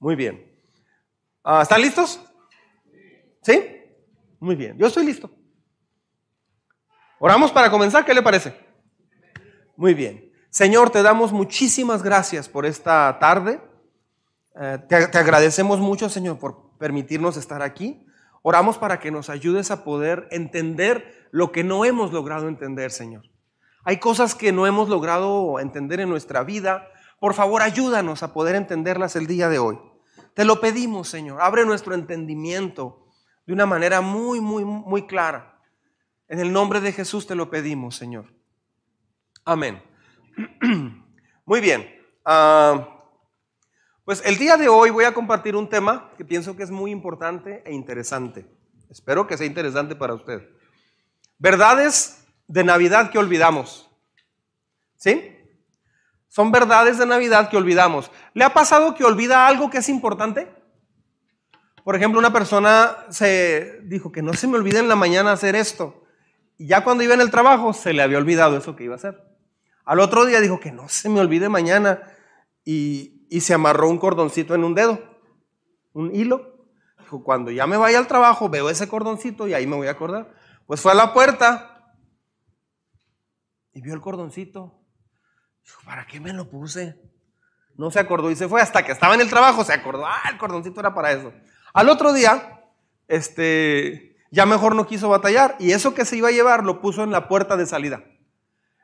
Muy bien. Ah, ¿Están listos? ¿Sí? Muy bien. Yo estoy listo. Oramos para comenzar. ¿Qué le parece? Muy bien. Señor, te damos muchísimas gracias por esta tarde. Eh, te, te agradecemos mucho, Señor, por permitirnos estar aquí. Oramos para que nos ayudes a poder entender lo que no hemos logrado entender, Señor. Hay cosas que no hemos logrado entender en nuestra vida. Por favor, ayúdanos a poder entenderlas el día de hoy. Te lo pedimos, Señor. Abre nuestro entendimiento de una manera muy, muy, muy clara. En el nombre de Jesús te lo pedimos, Señor. Amén. Muy bien. Ah, pues el día de hoy voy a compartir un tema que pienso que es muy importante e interesante. Espero que sea interesante para usted. Verdades de Navidad que olvidamos. ¿Sí? Son verdades de Navidad que olvidamos. ¿Le ha pasado que olvida algo que es importante? Por ejemplo, una persona se dijo que no se me olvide en la mañana hacer esto. Y ya cuando iba en el trabajo se le había olvidado eso que iba a hacer. Al otro día dijo que no se me olvide mañana y, se amarró un cordoncito en un dedo, un hilo. Dijo, cuando ya me vaya al trabajo veo ese cordoncito y ahí me voy a acordar. Pues fue a la puerta y vio el cordoncito ¿para qué me lo puse? No se acordó y se fue hasta que estaba en el trabajo, se acordó, ah, el cordoncito era para eso. Al otro día, este, ya mejor no quiso batallar y eso que se iba a llevar lo puso en la puerta de salida.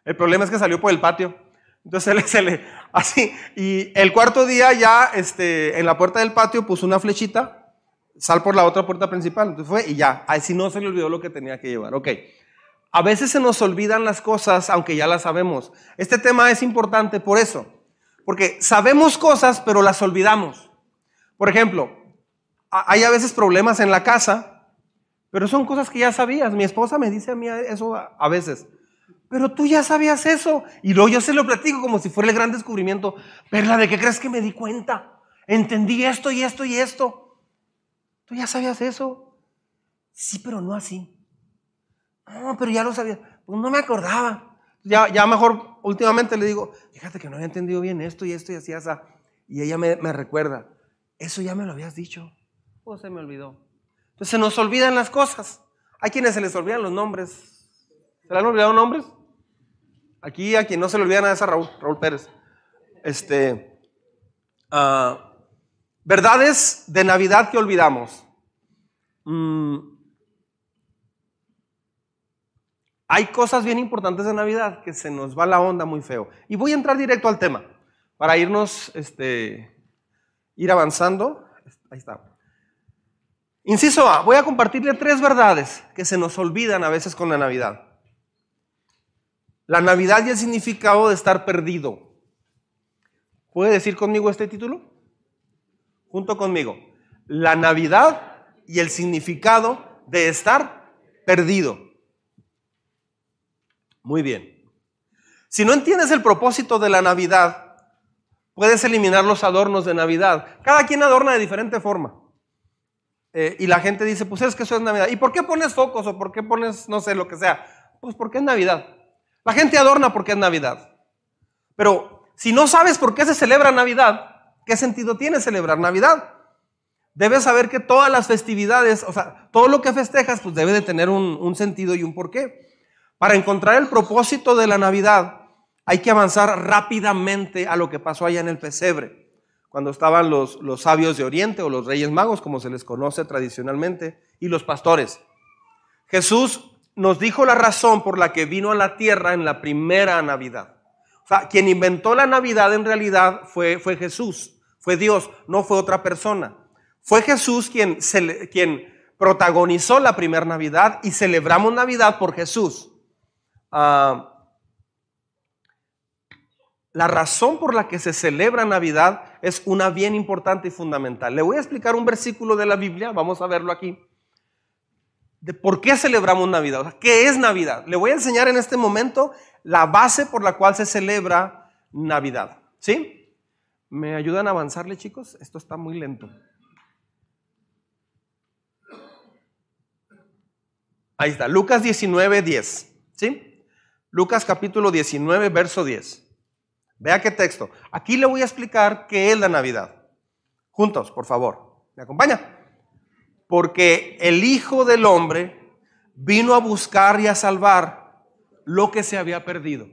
El problema es que salió por el patio. Entonces se le, así, y el cuarto día ya, este, en la puerta del patio puso una flechita, sal por la otra puerta principal. Entonces fue y ya, así no se le olvidó lo que tenía que llevar. Ok. A veces se nos olvidan las cosas aunque ya las sabemos. Este tema es importante por eso, porque sabemos cosas pero las olvidamos. Por ejemplo, hay a veces problemas en la casa, pero son cosas que ya sabías. Mi esposa me dice a mí eso a veces. Pero tú ya sabías eso. Y luego yo se lo platico como si fuera el gran descubrimiento. Perla, ¿de qué crees que me di cuenta? Entendí esto y esto y esto. ¿Tú ya sabías eso? Sí, pero no así. No, pero ya lo sabía. Pues no me acordaba. Ya, ya mejor últimamente le digo, fíjate que no había entendido bien esto y esto y así, así. Y ella me, me recuerda, eso ya me lo habías dicho. O se me olvidó. Entonces se nos olvidan las cosas. Hay quienes se les olvidan los nombres. ¿Se le han olvidado nombres? Aquí a quien no se le olvida nada es a Raúl, Raúl Pérez. Este, ah, verdades de Navidad que olvidamos. Mm, Hay cosas bien importantes de Navidad que se nos va la onda muy feo. Y voy a entrar directo al tema para irnos, este, ir avanzando. Ahí está. Inciso A, voy a compartirle tres verdades que se nos olvidan a veces con la Navidad. La Navidad y el significado de estar perdido. ¿Puede decir conmigo este título? Junto conmigo. La Navidad y el significado de estar perdido. Muy bien. Si no entiendes el propósito de la Navidad, puedes eliminar los adornos de Navidad. Cada quien adorna de diferente forma. Eh, y la gente dice, pues es que eso es Navidad. ¿Y por qué pones focos o por qué pones, no sé, lo que sea? Pues porque es Navidad. La gente adorna porque es Navidad. Pero si no sabes por qué se celebra Navidad, ¿qué sentido tiene celebrar Navidad? Debes saber que todas las festividades, o sea, todo lo que festejas, pues debe de tener un, un sentido y un porqué. Para encontrar el propósito de la Navidad hay que avanzar rápidamente a lo que pasó allá en el pesebre, cuando estaban los, los sabios de Oriente o los reyes magos, como se les conoce tradicionalmente, y los pastores. Jesús nos dijo la razón por la que vino a la tierra en la primera Navidad. O sea, quien inventó la Navidad en realidad fue, fue Jesús, fue Dios, no fue otra persona. Fue Jesús quien, quien protagonizó la primera Navidad y celebramos Navidad por Jesús. Ah, la razón por la que se celebra Navidad es una bien importante y fundamental. Le voy a explicar un versículo de la Biblia, vamos a verlo aquí, de por qué celebramos Navidad, qué es Navidad. Le voy a enseñar en este momento la base por la cual se celebra Navidad. ¿Sí? ¿Me ayudan a avanzarle, chicos? Esto está muy lento. Ahí está, Lucas 19, 10. ¿Sí? Lucas capítulo 19, verso 10. Vea qué texto. Aquí le voy a explicar qué es la Navidad. Juntos, por favor. ¿Me acompaña? Porque el Hijo del Hombre vino a buscar y a salvar lo que se había perdido.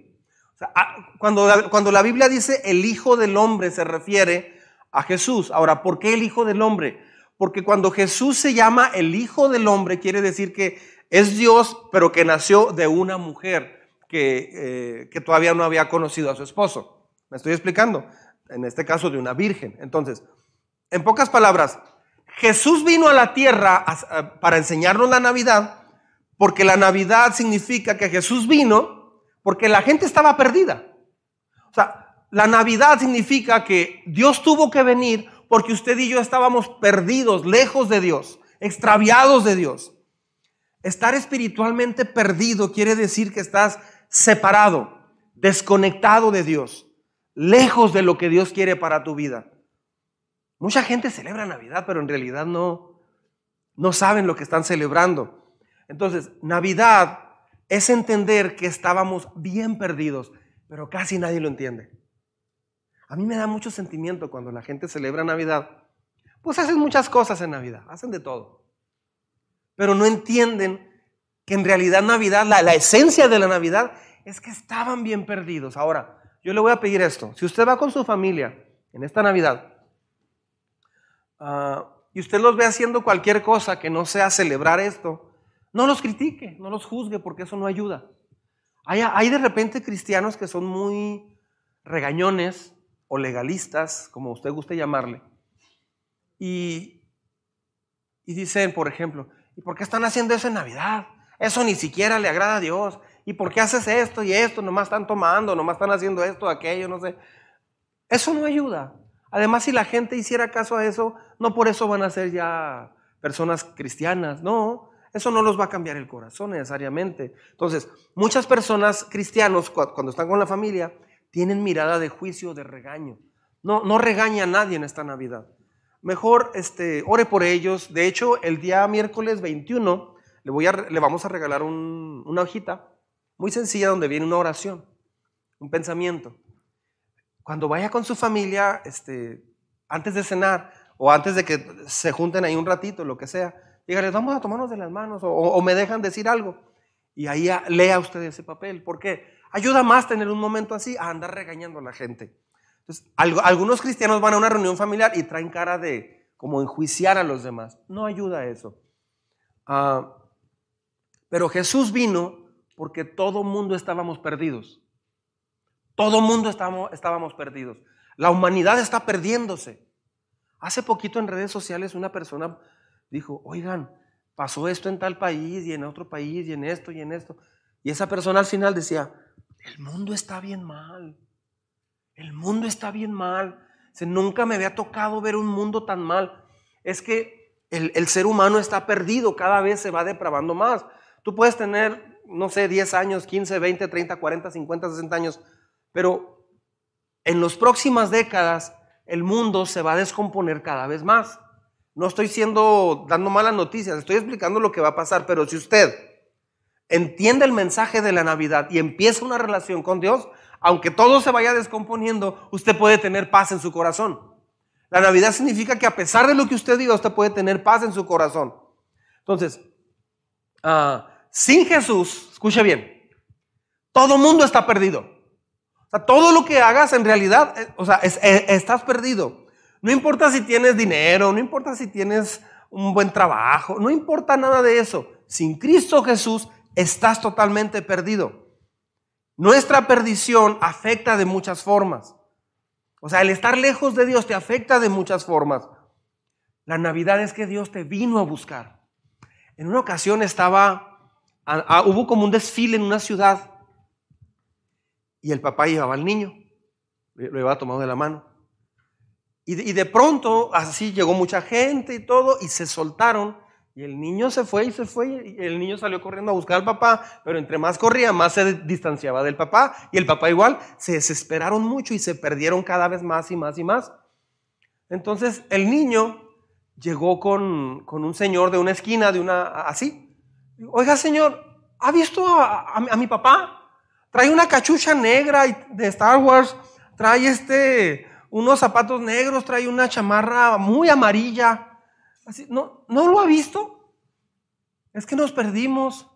cuando, cuando la Biblia dice el Hijo del Hombre se refiere a Jesús. Ahora, ¿por qué el Hijo del Hombre? Porque cuando Jesús se llama el Hijo del Hombre, quiere decir que es Dios, pero que nació de una mujer que, eh, que todavía no había conocido a su esposo. ¿Me estoy explicando? En este caso de una virgen. Entonces, en pocas palabras, Jesús vino a la tierra para enseñarnos la Navidad, porque la Navidad significa que Jesús vino porque la gente estaba perdida. O sea, la Navidad significa que Dios tuvo que venir porque usted y yo estábamos perdidos, lejos de Dios, extraviados de Dios. Estar espiritualmente perdido quiere decir que estás separado, desconectado de Dios, lejos de lo que Dios quiere para tu vida. Mucha gente celebra Navidad, pero en realidad no, no saben lo que están celebrando. Entonces, Navidad es entender que estábamos bien perdidos, pero casi nadie lo entiende. A mí me da mucho sentimiento cuando la gente celebra Navidad. Pues hacen muchas cosas en Navidad, hacen de todo pero no entienden que en realidad Navidad, la, esencia de la Navidad es que estaban bien perdidos. Ahora, yo le voy a pedir esto. Si usted va con su familia en esta Navidad ah, y usted los ve haciendo cualquier cosa que no sea celebrar esto, no los critique, no los juzgue porque eso no ayuda. Hay, de repente cristianos que son muy regañones o legalistas, como usted guste llamarle, y, y dicen, por ejemplo, ¿Y por qué están haciendo eso en Navidad? Eso ni siquiera le agrada a Dios. ¿Y por qué haces esto y esto? Nomás están tomando, nomás están haciendo esto, aquello, no sé. Eso no ayuda. Además, si la gente hiciera caso a eso, no por eso van a ser ya personas cristianas, no. Eso no los va a cambiar el corazón necesariamente. Entonces, muchas personas cristianos, cuando están con la familia, tienen mirada de juicio, de regaño. No, no regaña a nadie en esta Navidad mejor este, ore por ellos. De hecho, el día miércoles 21 le, voy a, le vamos a regalar una hojita muy sencilla donde viene una oración, un pensamiento. Cuando vaya con su familia, este, antes de cenar o antes de que se junten ahí un ratito, lo que sea, dígales, vamos a tomarnos de las manos o, me dejan decir algo. Y ahí lea usted ese papel. ¿Por qué? Ayuda más tener un momento así a andar regañando a la gente. Entonces, algunos cristianos van a una reunión familiar y traen cara de como enjuiciar a los demás. No ayuda eso. Ah, pero Jesús vino porque todo mundo estábamos perdidos. Todo mundo estábamos, perdidos. La humanidad está perdiéndose. Hace poquito en redes sociales una persona dijo, oigan, pasó esto en tal país y en otro país y en esto y en esto. Y esa persona al final decía, el mundo está bien mal. El mundo está bien mal. nunca me había tocado ver un mundo tan mal. Es que el, ser humano está perdido, cada vez se va depravando más. Tú puedes tener, no sé, 10 años, 15, 20, 30, 40, 50, 60 años, pero en las próximas décadas el mundo se va a descomponer cada vez más. No estoy siendo, dando malas noticias, estoy explicando lo que va a pasar, pero si usted entiende el mensaje de la Navidad y empieza una relación con Dios, aunque todo se vaya descomponiendo, usted puede tener paz en su corazón. La Navidad significa que a pesar de lo que usted diga, usted puede tener paz en su corazón. Entonces, ah, sin Jesús, escuche bien, todo mundo está perdido. O sea, todo lo que hagas en realidad, eh, o sea, eh, estás perdido. No importa si tienes dinero, no importa si tienes un buen trabajo, no importa nada de eso. Sin Cristo Jesús estás totalmente perdido. Nuestra perdición afecta de muchas formas. O sea, el estar lejos de Dios te afecta de muchas formas. La Navidad es que Dios te vino a buscar. En una ocasión estaba, hubo como un desfile en una ciudad y el papá llevaba al niño, lo llevaba tomado de la mano. Y y de pronto, así llegó mucha gente y todo, y se soltaron y el niño se fue y se fue y el niño salió corriendo a buscar al papá, pero entre más corría, más se distanciaba del papá y el papá igual se desesperaron mucho y se perdieron cada vez más y más y más. Entonces el niño llegó con, un señor de una esquina, de una así. Oiga señor, ¿ha visto a, mi papá? Trae una cachucha negra de Star Wars, trae este unos zapatos negros, trae una chamarra muy amarilla. ¿no, ¿No lo ha visto? Es que nos perdimos.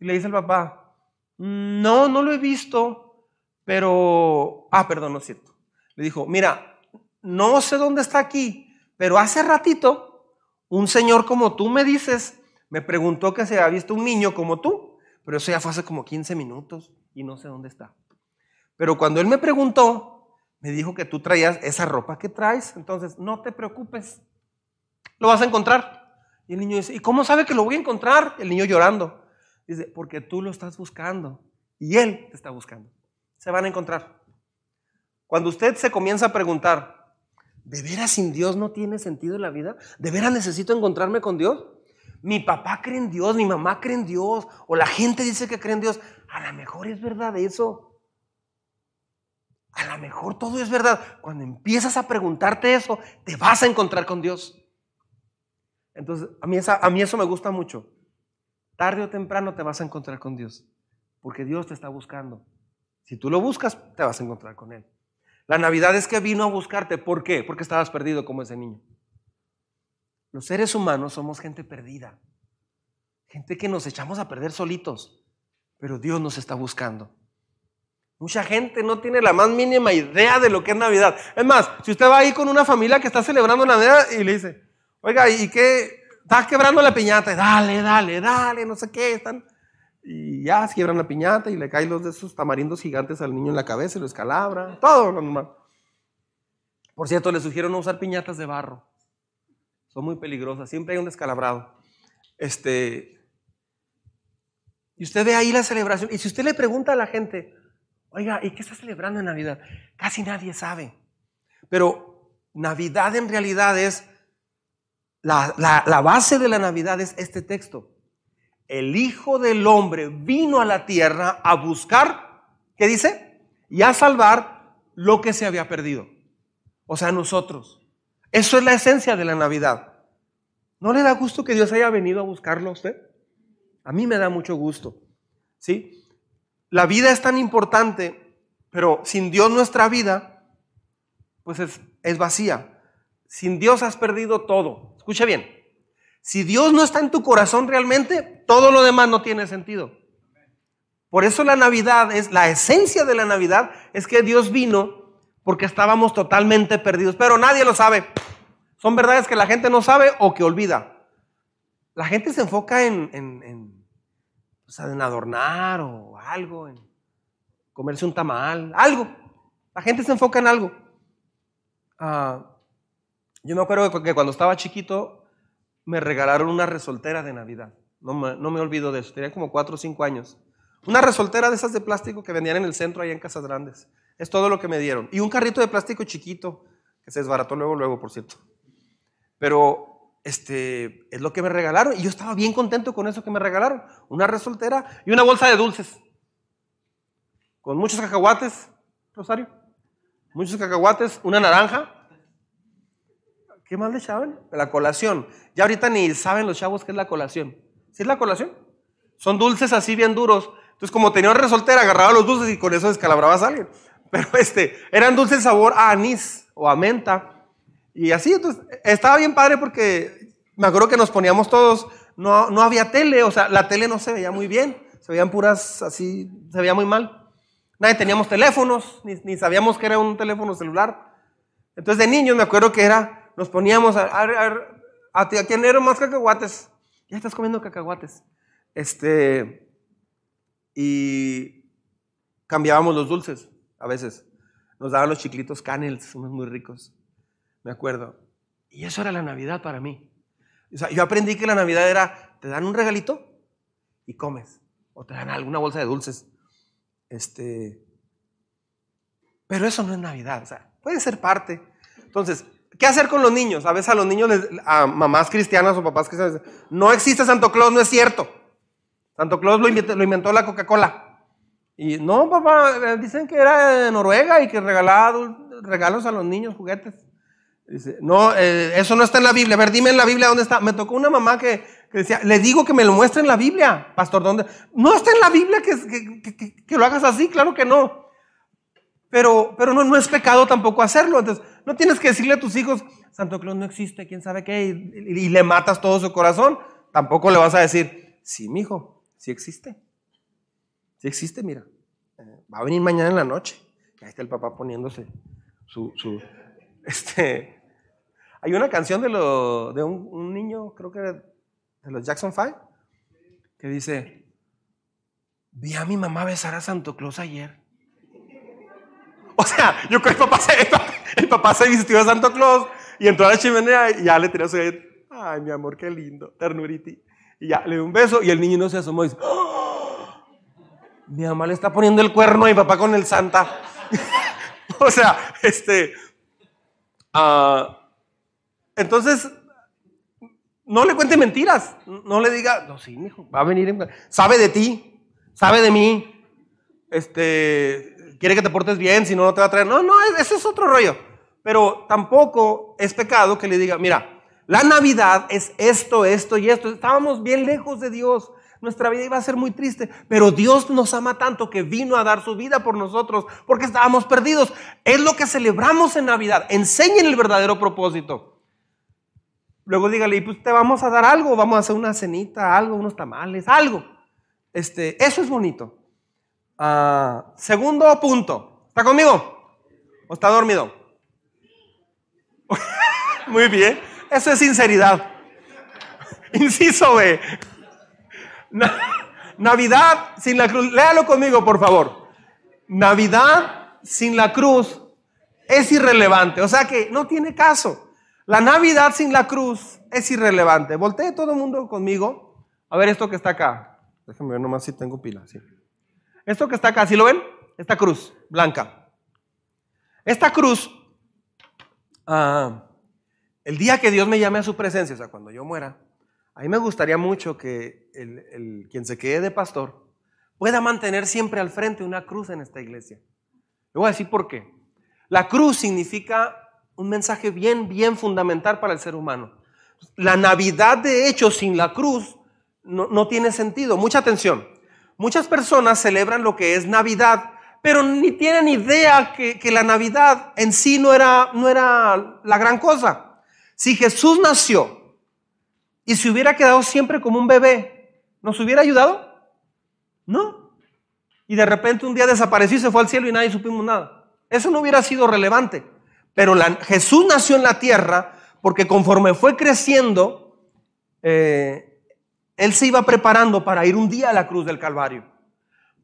Y le dice el papá, no, no lo he visto, pero, ah, perdón, no es cierto. Le dijo, mira, no sé dónde está aquí, pero hace ratito un señor como tú me dices, me preguntó que se había visto un niño como tú, pero eso ya fue hace como 15 minutos y no sé dónde está. Pero cuando él me preguntó, me dijo que tú traías esa ropa que traes, entonces no te preocupes, lo vas a encontrar. Y el niño dice, ¿y cómo sabe que lo voy a encontrar? El niño llorando. Dice, porque tú lo estás buscando y él te está buscando. Se van a encontrar. Cuando usted se comienza a preguntar, ¿de veras sin Dios no tiene sentido la vida? ¿De veras necesito encontrarme con Dios? Mi papá cree en Dios, mi mamá cree en Dios, o la gente dice que cree en Dios. A lo mejor es verdad eso. A lo mejor todo es verdad. Cuando empiezas a preguntarte eso, te vas a encontrar con Dios. Entonces, a mí, a mí eso me gusta mucho. Tarde o temprano te vas a encontrar con Dios, porque Dios te está buscando. Si tú lo buscas, te vas a encontrar con Él. La Navidad es que vino a buscarte. ¿Por qué? Porque estabas perdido como ese niño. Los seres humanos somos gente perdida, gente que nos echamos a perder solitos, pero Dios nos está buscando. Mucha gente no tiene la más mínima idea de lo que es Navidad. Es más, si usted va ahí con una familia que está celebrando Navidad y le dice, oiga, ¿y qué? Estás quebrando la piñata. Dale, dale, dale, no sé qué. Están... Y ya se quiebran la piñata y le caen los de esos tamarindos gigantes al niño en la cabeza y lo escalabra. Todo lo normal. Por cierto, le sugiero no usar piñatas de barro. Son muy peligrosas. Siempre hay un descalabrado. Este, y usted ve ahí la celebración. Y si usted le pregunta a la gente, oiga, ¿y qué está celebrando en Navidad? Casi nadie sabe. Pero Navidad en realidad es, la, la base de la Navidad es este texto. El Hijo del Hombre vino a la tierra a buscar, ¿qué dice? Y a salvar lo que se había perdido. O sea, nosotros. Eso es la esencia de la Navidad. ¿No le da gusto que Dios haya venido a buscarlo a usted? A mí me da mucho gusto. ¿Sí? La vida es tan importante, pero sin Dios nuestra vida, pues es, es vacía. Sin Dios has perdido todo. Escucha bien. Si Dios no está en tu corazón realmente, todo lo demás no tiene sentido. Por eso la Navidad es, la esencia de la Navidad es que Dios vino porque estábamos totalmente perdidos, pero nadie lo sabe. Son verdades que la gente no sabe o que olvida. La gente se enfoca en, en o sea, en adornar o algo, en comerse un tamal, algo. La gente se enfoca en algo. Ah, yo me acuerdo que cuando estaba chiquito me regalaron una resoltera de Navidad. No me, no me olvido de eso, tenía como cuatro o cinco años. Una resoltera de esas de plástico que vendían en el centro allá en Casas Grandes. Es todo lo que me dieron. Y un carrito de plástico chiquito, que se desbarató luego, luego, por cierto. Pero este, es lo que me regalaron y yo estaba bien contento con eso que me regalaron. Una resoltera y una bolsa de dulces. Con muchos cacahuates, Rosario. Muchos cacahuates, una naranja. ¿Qué más le echaban? La colación. Ya ahorita ni saben los chavos qué es la colación. ¿Sí es la colación? Son dulces así bien duros. Entonces, como tenía una resoltera, agarraba los dulces y con eso descalabrabas a alguien. Pero este, eran dulces sabor a anís o a menta. Y así, entonces, estaba bien padre porque me acuerdo que nos poníamos todos, no, no había tele, o sea, la tele no se veía muy bien, se veían puras así, se veía muy mal. Nadie teníamos teléfonos, ni, ni sabíamos que era un teléfono celular. Entonces, de niños me acuerdo que era, nos poníamos a, a, a, a, a quién eran más cacahuates. Ya estás comiendo cacahuates. Este, y cambiábamos los dulces a veces. Nos daban los chiclitos canels, unos muy ricos me acuerdo. Y eso era la Navidad para mí. O sea, yo aprendí que la Navidad era, te dan un regalito y comes. O te dan alguna bolsa de dulces. Este, pero eso no es Navidad. O sea, puede ser parte. Entonces, ¿qué hacer con los niños? A veces a los niños, a mamás cristianas o papás cristianos, no existe Santo Claus, no es cierto. Santo Claus lo inventó, lo inventó la Coca-Cola. Y no, papá, eh, dicen que era de Noruega y que regalaba regalos a los niños, juguetes. No, eh, eso no está en la Biblia. A ver, dime en la Biblia dónde está. Me tocó una mamá que, decía, le digo que me lo muestre en la Biblia, pastor, ¿dónde? No está en la Biblia que, que, lo hagas así, claro que no. Pero, pero no, no es pecado tampoco hacerlo. Entonces, no tienes que decirle a tus hijos, Santo Claus no existe, quién sabe qué, y, y le matas todo su corazón. Tampoco le vas a decir, sí, mijo, sí existe. Sí existe, mira. Eh, va a venir mañana en la noche. ahí está el papá poniéndose su, su este, hay una canción de, lo, de un, niño, creo que de los Jackson Five, que dice, vi a mi mamá besar a Santo Claus ayer. O sea, yo creo que el papá se, el papá se vistió de Santo Claus y entró a la chimenea y ya le tiró su ay mi amor, qué lindo, ternuriti. Y ya le dio un beso y el niño no se asomó y dice, ¡Oh! mi mamá le está poniendo el cuerno a mi papá con el Santa. o sea, este, uh, entonces, no le cuente mentiras, no le diga, no, sí, hijo, va a venir, sabe de ti, sabe de mí, este, quiere que te portes bien, si no, no te va a traer. No, no, ese es otro rollo. Pero tampoco es pecado que le diga, mira, la Navidad es esto, esto y esto. Estábamos bien lejos de Dios. Nuestra vida iba a ser muy triste, pero Dios nos ama tanto que vino a dar su vida por nosotros porque estábamos perdidos. Es lo que celebramos en Navidad. Enseñen el verdadero propósito. Luego dígale, pues te vamos a dar algo, vamos a hacer una cenita, algo, unos tamales, algo. Este, eso es bonito. Uh, segundo punto. ¿Está conmigo? ¿O está dormido? Muy bien. Eso es sinceridad. Inciso B. Navidad sin la cruz. Léalo conmigo, por favor. Navidad sin la cruz es irrelevante. O sea que no tiene caso. La Navidad sin la cruz es irrelevante. Voltee todo el mundo conmigo. A ver esto que está acá. Déjenme ver nomás si tengo pila. Sí. Esto que está acá, ¿sí lo ven? Esta cruz blanca. Esta cruz, ah, el día que Dios me llame a su presencia, o sea, cuando yo muera, a mí me gustaría mucho que el, quien se quede de pastor pueda mantener siempre al frente una cruz en esta iglesia. Le voy a decir por qué. La cruz significa un mensaje bien, bien fundamental para el ser humano. La Navidad, de hecho, sin la cruz no, no tiene sentido. Mucha atención. Muchas personas celebran lo que es Navidad, pero ni tienen idea que, la Navidad en sí no era, no era la gran cosa. Si Jesús nació y se hubiera quedado siempre como un bebé, ¿nos hubiera ayudado? No. Y de repente un día desapareció y se fue al cielo y nadie supimos nada. Eso no hubiera sido relevante. Pero Jesús nació en la tierra porque conforme fue creciendo, eh, él se iba preparando para ir un día a la cruz del Calvario.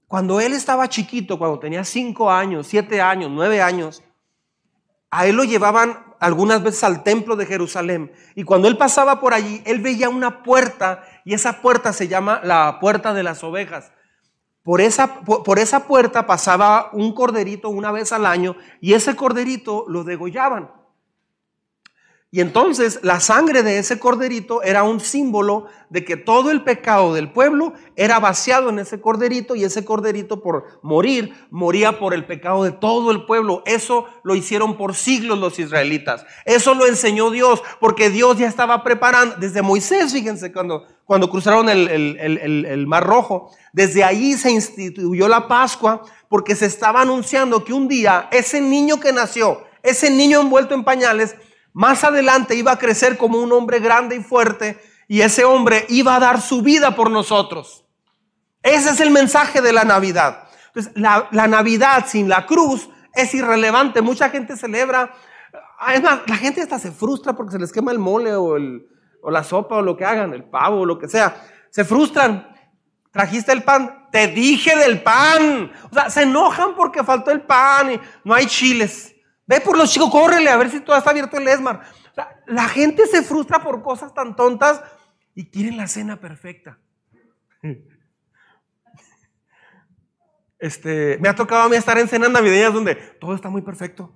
Cuando él estaba chiquito, cuando tenía cinco años, siete años, nueve años, a él lo llevaban algunas veces al templo de Jerusalén. Y cuando él pasaba por allí, él veía una puerta y esa puerta se llama la puerta de las ovejas. Por esa, por, esa puerta pasaba un corderito una vez al año y ese corderito lo degollaban. Y entonces la sangre de ese corderito era un símbolo de que todo el pecado del pueblo era vaciado en ese corderito y ese corderito por morir moría por el pecado de todo el pueblo. Eso lo hicieron por siglos los israelitas. Eso lo enseñó Dios porque Dios ya estaba preparando, desde Moisés, fíjense, cuando, cuando cruzaron el, el Mar Rojo, desde ahí se instituyó la Pascua porque se estaba anunciando que un día ese niño que nació, ese niño envuelto en pañales, más adelante iba a crecer como un hombre grande y fuerte y ese hombre iba a dar su vida por nosotros. Ese es el mensaje de la Navidad. Entonces, la, Navidad sin la cruz es irrelevante. Mucha gente celebra, es más, la gente hasta se frustra porque se les quema el mole o, o la sopa o lo que hagan, el pavo o lo que sea. Se frustran. Trajiste el pan, te dije del pan. O sea, se enojan porque faltó el pan y no hay chiles. Ve por los chicos, córrele a ver si todavía está abierto el ESMAR. la gente se frustra por cosas tan tontas y quieren la cena perfecta. Este, me ha tocado a mí estar en cenas navideñas donde todo está muy perfecto.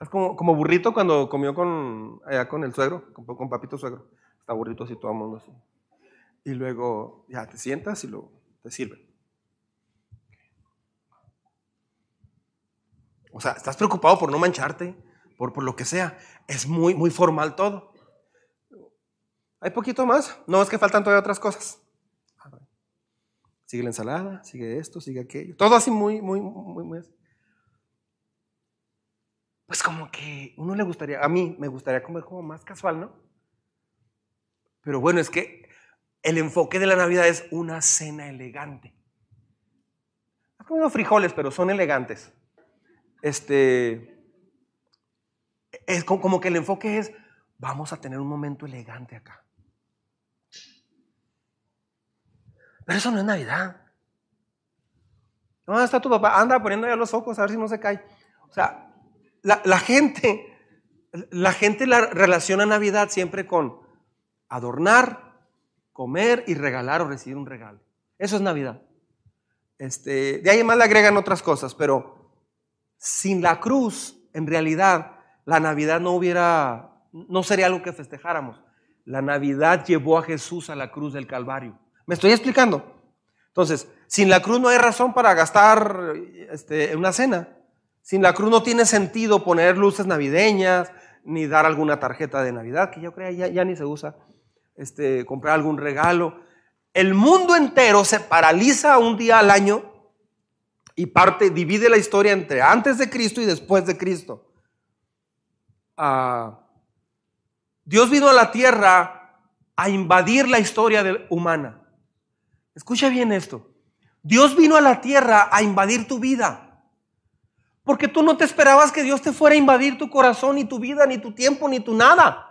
Es como, como burrito cuando comió con, allá con el suegro, con, papito suegro. Está burrito así, todo el mundo así. Y luego ya te sientas y lo, te sirven. O sea, estás preocupado por no mancharte, por, por lo que sea. Es muy, muy formal todo. ¿Hay poquito más? No, es que faltan todavía otras cosas. sigue la ensalada, sigue esto, sigue aquello. Todo así muy, muy, muy, muy Pues como que uno le gustaría, a mí me gustaría comer como más casual, ¿no? Pero bueno, es que el enfoque de la Navidad es una cena elegante. Has comido frijoles, pero son elegantes. Este, es como que el enfoque es, vamos a tener un momento elegante acá. Pero eso no es Navidad. ¿Dónde está tu papá? Anda poniendo ya los ojos a ver si no se cae. O sea, la, gente, la gente la relaciona Navidad siempre con adornar, comer y regalar o recibir un regalo. Eso es Navidad. Este, de ahí más le agregan otras cosas, pero sin la cruz, en realidad, la Navidad no hubiera, no sería algo que festejáramos. La Navidad llevó a Jesús a la cruz del Calvario. ¿Me estoy explicando? Entonces, sin la cruz no hay razón para gastar este, una cena. Sin la cruz no tiene sentido poner luces navideñas, ni dar alguna tarjeta de Navidad, que yo creo ya, ni se usa, este, comprar algún regalo. El mundo entero se paraliza un día al año y parte, divide la historia entre antes de Cristo y después de Cristo. Ah, Dios vino a la tierra a invadir la historia humana. Escucha bien esto. Dios vino a la tierra a invadir tu vida. Porque tú no te esperabas que Dios te fuera a invadir tu corazón, ni tu vida, ni tu tiempo, ni tu nada.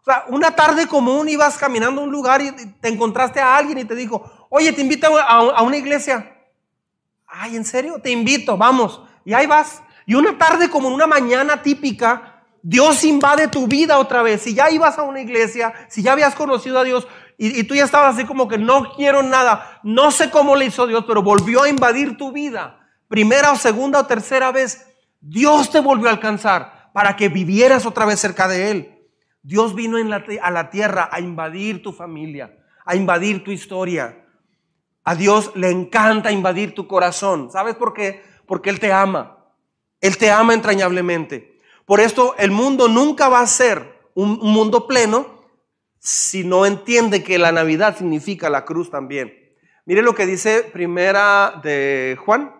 O sea, una tarde común ibas caminando a un lugar y te encontraste a alguien y te dijo, oye, te invito a una iglesia. Ay, ¿en serio? Te invito, vamos. Y ahí vas. Y una tarde como una mañana típica, Dios invade tu vida otra vez. Si ya ibas a una iglesia, si ya habías conocido a Dios, y, tú ya estabas así como que no quiero nada. No sé cómo le hizo Dios, pero volvió a invadir tu vida. Primera o segunda o tercera vez, Dios te volvió a alcanzar para que vivieras otra vez cerca de Él. Dios vino a la tierra a invadir tu familia, a invadir tu historia. A Dios le encanta invadir tu corazón. ¿Sabes por qué? Porque Él te ama. Él te ama entrañablemente. Por esto el mundo nunca va a ser un mundo pleno si no entiende que la Navidad significa la cruz también. Mire lo que dice primera de Juan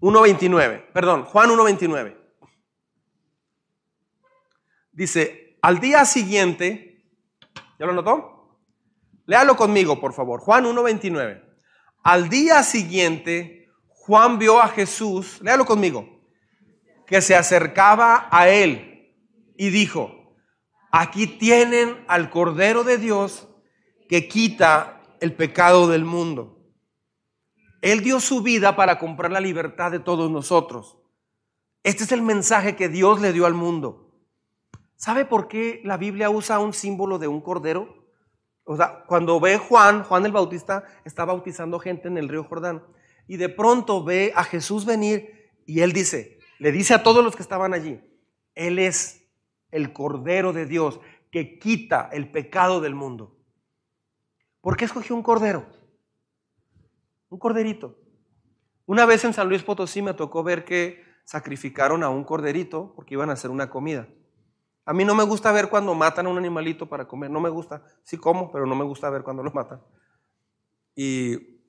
1.29, perdón, Juan 1.29. Dice, al día siguiente, ¿ya lo notó? Léalo conmigo, por favor. Juan 1.29. Al día siguiente, Juan vio a Jesús, léalo conmigo, que se acercaba a él y dijo, Aquí tienen al Cordero de Dios que quita el pecado del mundo. Él dio su vida para comprar la libertad de todos nosotros. Este es el mensaje que Dios le dio al mundo. ¿Sabe por qué la Biblia usa un símbolo de un cordero? O sea, cuando ve Juan, Juan el Bautista está bautizando gente en el río Jordán y de pronto ve a Jesús venir y él dice, le dice a todos los que estaban allí, Él es el Cordero de Dios que quita el pecado del mundo. ¿Por qué escogió un cordero? Un corderito. Una vez en San Luis Potosí me tocó ver que sacrificaron a un corderito porque iban a hacer una comida. A mí no me gusta ver cuando matan a un animalito para comer, no me gusta. Sí como, pero no me gusta ver cuando lo matan. Y,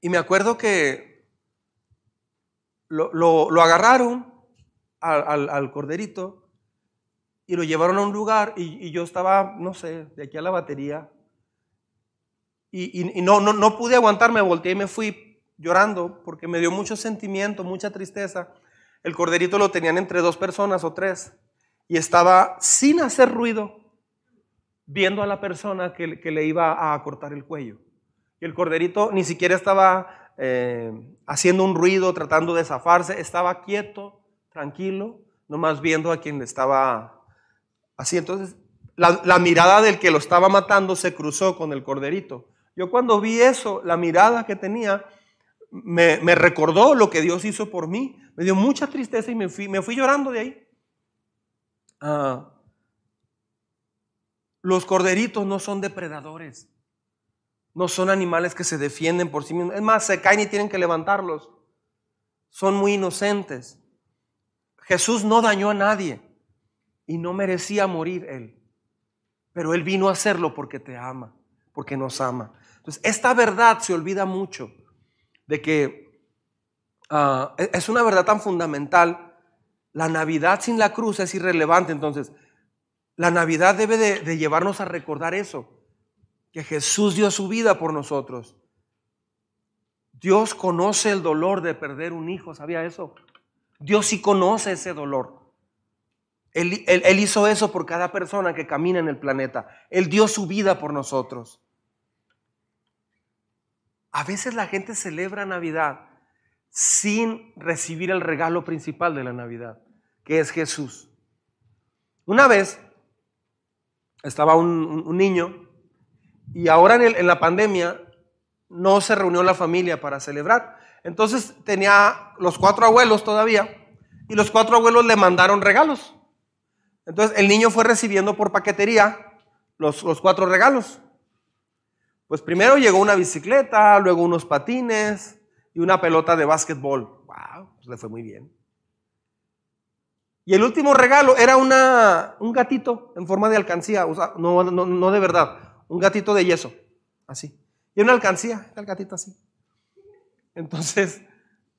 y me acuerdo que lo, lo agarraron al, corderito y lo llevaron a un lugar y, yo estaba, no sé, de aquí a la batería y, no, no, no pude aguantar, me volteé y me fui llorando porque me dio mucho sentimiento, mucha tristeza. El corderito lo tenían entre dos personas o tres y estaba sin hacer ruido viendo a la persona que, le iba a cortar el cuello. Y el corderito ni siquiera estaba eh, haciendo un ruido, tratando de zafarse, estaba quieto, tranquilo, nomás viendo a quien estaba así. Entonces, la, mirada del que lo estaba matando se cruzó con el corderito. Yo cuando vi eso, la mirada que tenía, me, recordó lo que Dios hizo por mí. Me dio mucha tristeza y me fui, me fui llorando de ahí. Ah, los corderitos no son depredadores. No son animales que se defienden por sí mismos. Es más, se caen y tienen que levantarlos. Son muy inocentes. Jesús no dañó a nadie y no merecía morir él. Pero él vino a hacerlo porque te ama, porque nos ama. Entonces, esta verdad se olvida mucho de que ah, e-, es una verdad tan fundamental. La Navidad sin la cruz es irrelevante. Entonces, la Navidad debe de llevarnos a recordar eso, que Jesús dio su vida por nosotros. Dios conoce el dolor de perder un hijo, ¿sabía eso? Dios sí conoce ese dolor. Él, hizo eso por cada persona que camina en el planeta. Él dio su vida por nosotros. A veces la gente celebra Navidad sin recibir el regalo principal de la Navidad, que es Jesús. Una vez estaba un, niño y ahora en, la pandemia no se reunió la familia para celebrar. Entonces tenía los cuatro abuelos todavía y los cuatro abuelos le mandaron regalos. Entonces el niño fue recibiendo por paquetería los, cuatro regalos. Pues primero llegó una bicicleta, luego unos patines y una pelota de básquetbol. ¡Wow! Pues le fue muy bien. Y el último regalo era una, un gatito en forma de alcancía, o sea, no, no, de verdad, un gatito de yeso, así. Y una alcancía, el gatito así. Entonces,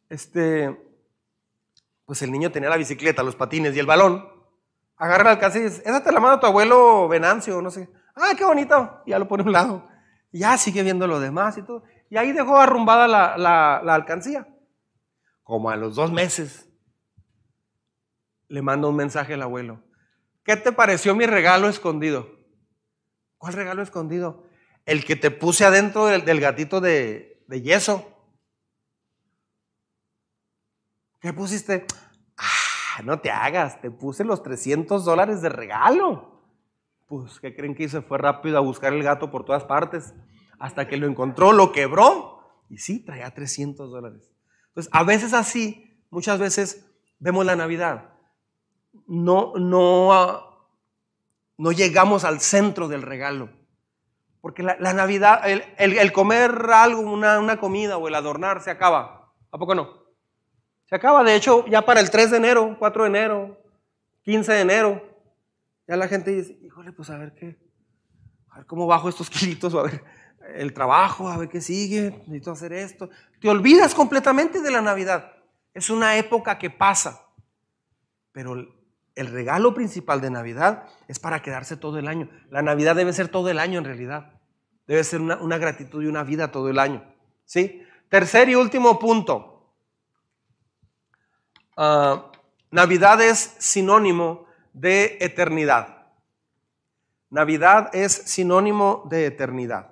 este, pues el niño tenía la bicicleta, los patines y el balón agarra la alcance y dice, esa te la manda tu abuelo Venancio, no sé. Ah, qué bonito. Y ya lo pone a un lado. Ya sigue viendo lo demás y todo. Y ahí dejó arrumbada la, la, alcancía. Como a los dos meses, le manda un mensaje al abuelo. ¿Qué te pareció mi regalo escondido? ¿Cuál regalo escondido? El que te puse adentro del, del gatito de, de yeso. ¿Qué pusiste? no te hagas, te puse los 300 dólares de regalo. Pues, ¿qué creen que hizo? Fue rápido a buscar el gato por todas partes, hasta que lo encontró, lo quebró, y sí, traía 300 dólares. Entonces, a veces así, muchas veces vemos la Navidad. No, no, ah, no llegamos al centro del regalo. Porque la, Navidad, el, comer algo, una, una comida o el adornar se acaba. ¿A poco no? Se acaba, de hecho, ya para el 3 de enero, 4 de enero, 15 de enero, ya la gente dice, híjole, pues a ver qué, a ver cómo bajo estos kilitos, a ver el trabajo, a ver qué sigue, necesito hacer esto. Te olvidas completamente de la Navidad. Es una época que pasa, pero el regalo principal de Navidad es para quedarse todo el año. La Navidad debe ser todo el año en realidad. Debe ser una, gratitud y una vida todo el año. ¿sí? Tercer y último punto. Ah, Navidad es sinónimo de eternidad. Navidad es sinónimo de eternidad.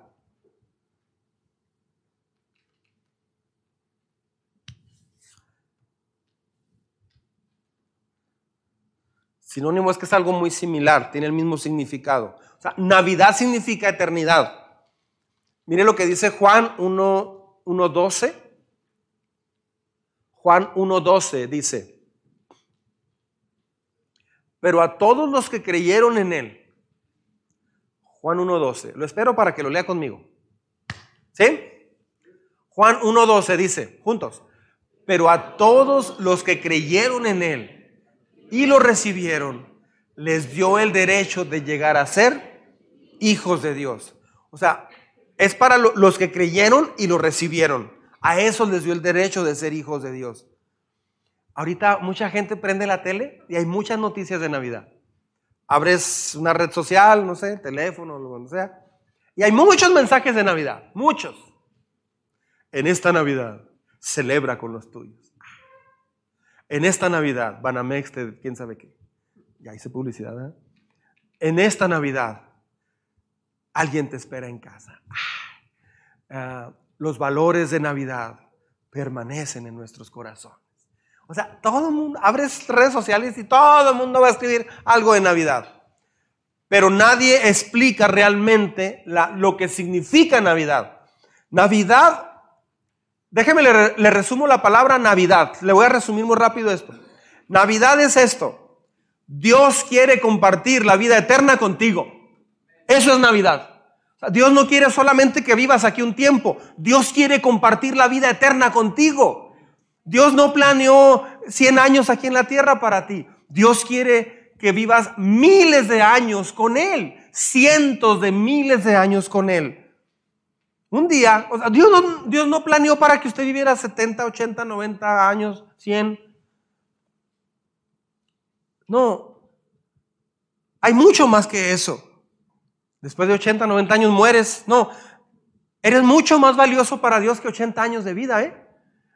Sinónimo es que es algo muy similar, tiene el mismo significado. Navidad significa eternidad. Mire lo que dice Juan 1.12. Juan 1.12 dice, pero a todos los que creyeron en Él, Juan 1.12, lo espero para que lo lea conmigo. ¿Sí? Juan 1.12 dice, juntos, pero a todos los que creyeron en Él y lo recibieron, les dio el derecho de llegar a ser hijos de Dios. O sea, es para los que creyeron y lo recibieron. A eso les dio el derecho de ser hijos de Dios. Ahorita mucha gente prende la tele y hay muchas noticias de Navidad. Abres una red social, no sé, teléfono, lo que sea, y hay muchos mensajes de Navidad, muchos. En esta Navidad, celebra con los tuyos. En esta Navidad, Banamex, quién sabe qué. Ya hice publicidad, ¿eh? En esta Navidad, alguien te espera en casa. Ah, los valores de Navidad permanecen en nuestros corazones. O sea, todo el mundo, abres redes sociales y todo el mundo va a escribir algo de Navidad. Pero nadie explica realmente lo que significa Navidad. Navidad, déjeme le, le resumo la palabra Navidad. Le voy a resumir muy rápido esto. Navidad es esto. Dios quiere compartir la vida eterna contigo. Eso es Navidad. Dios no quiere solamente que vivas aquí un tiempo, Dios quiere compartir la vida eterna contigo. Dios no planeó 100 años aquí en la tierra para ti. Dios quiere que vivas miles de años con Él, cientos de miles de años con Él. Un día, o sea, Dios no, Dios no planeó para que usted viviera 70, 80, 90 años, 100. No, hay mucho más que eso. Después de 80, 90 años mueres. No, eres mucho más valioso para Dios que 80 años de vida, ¿eh?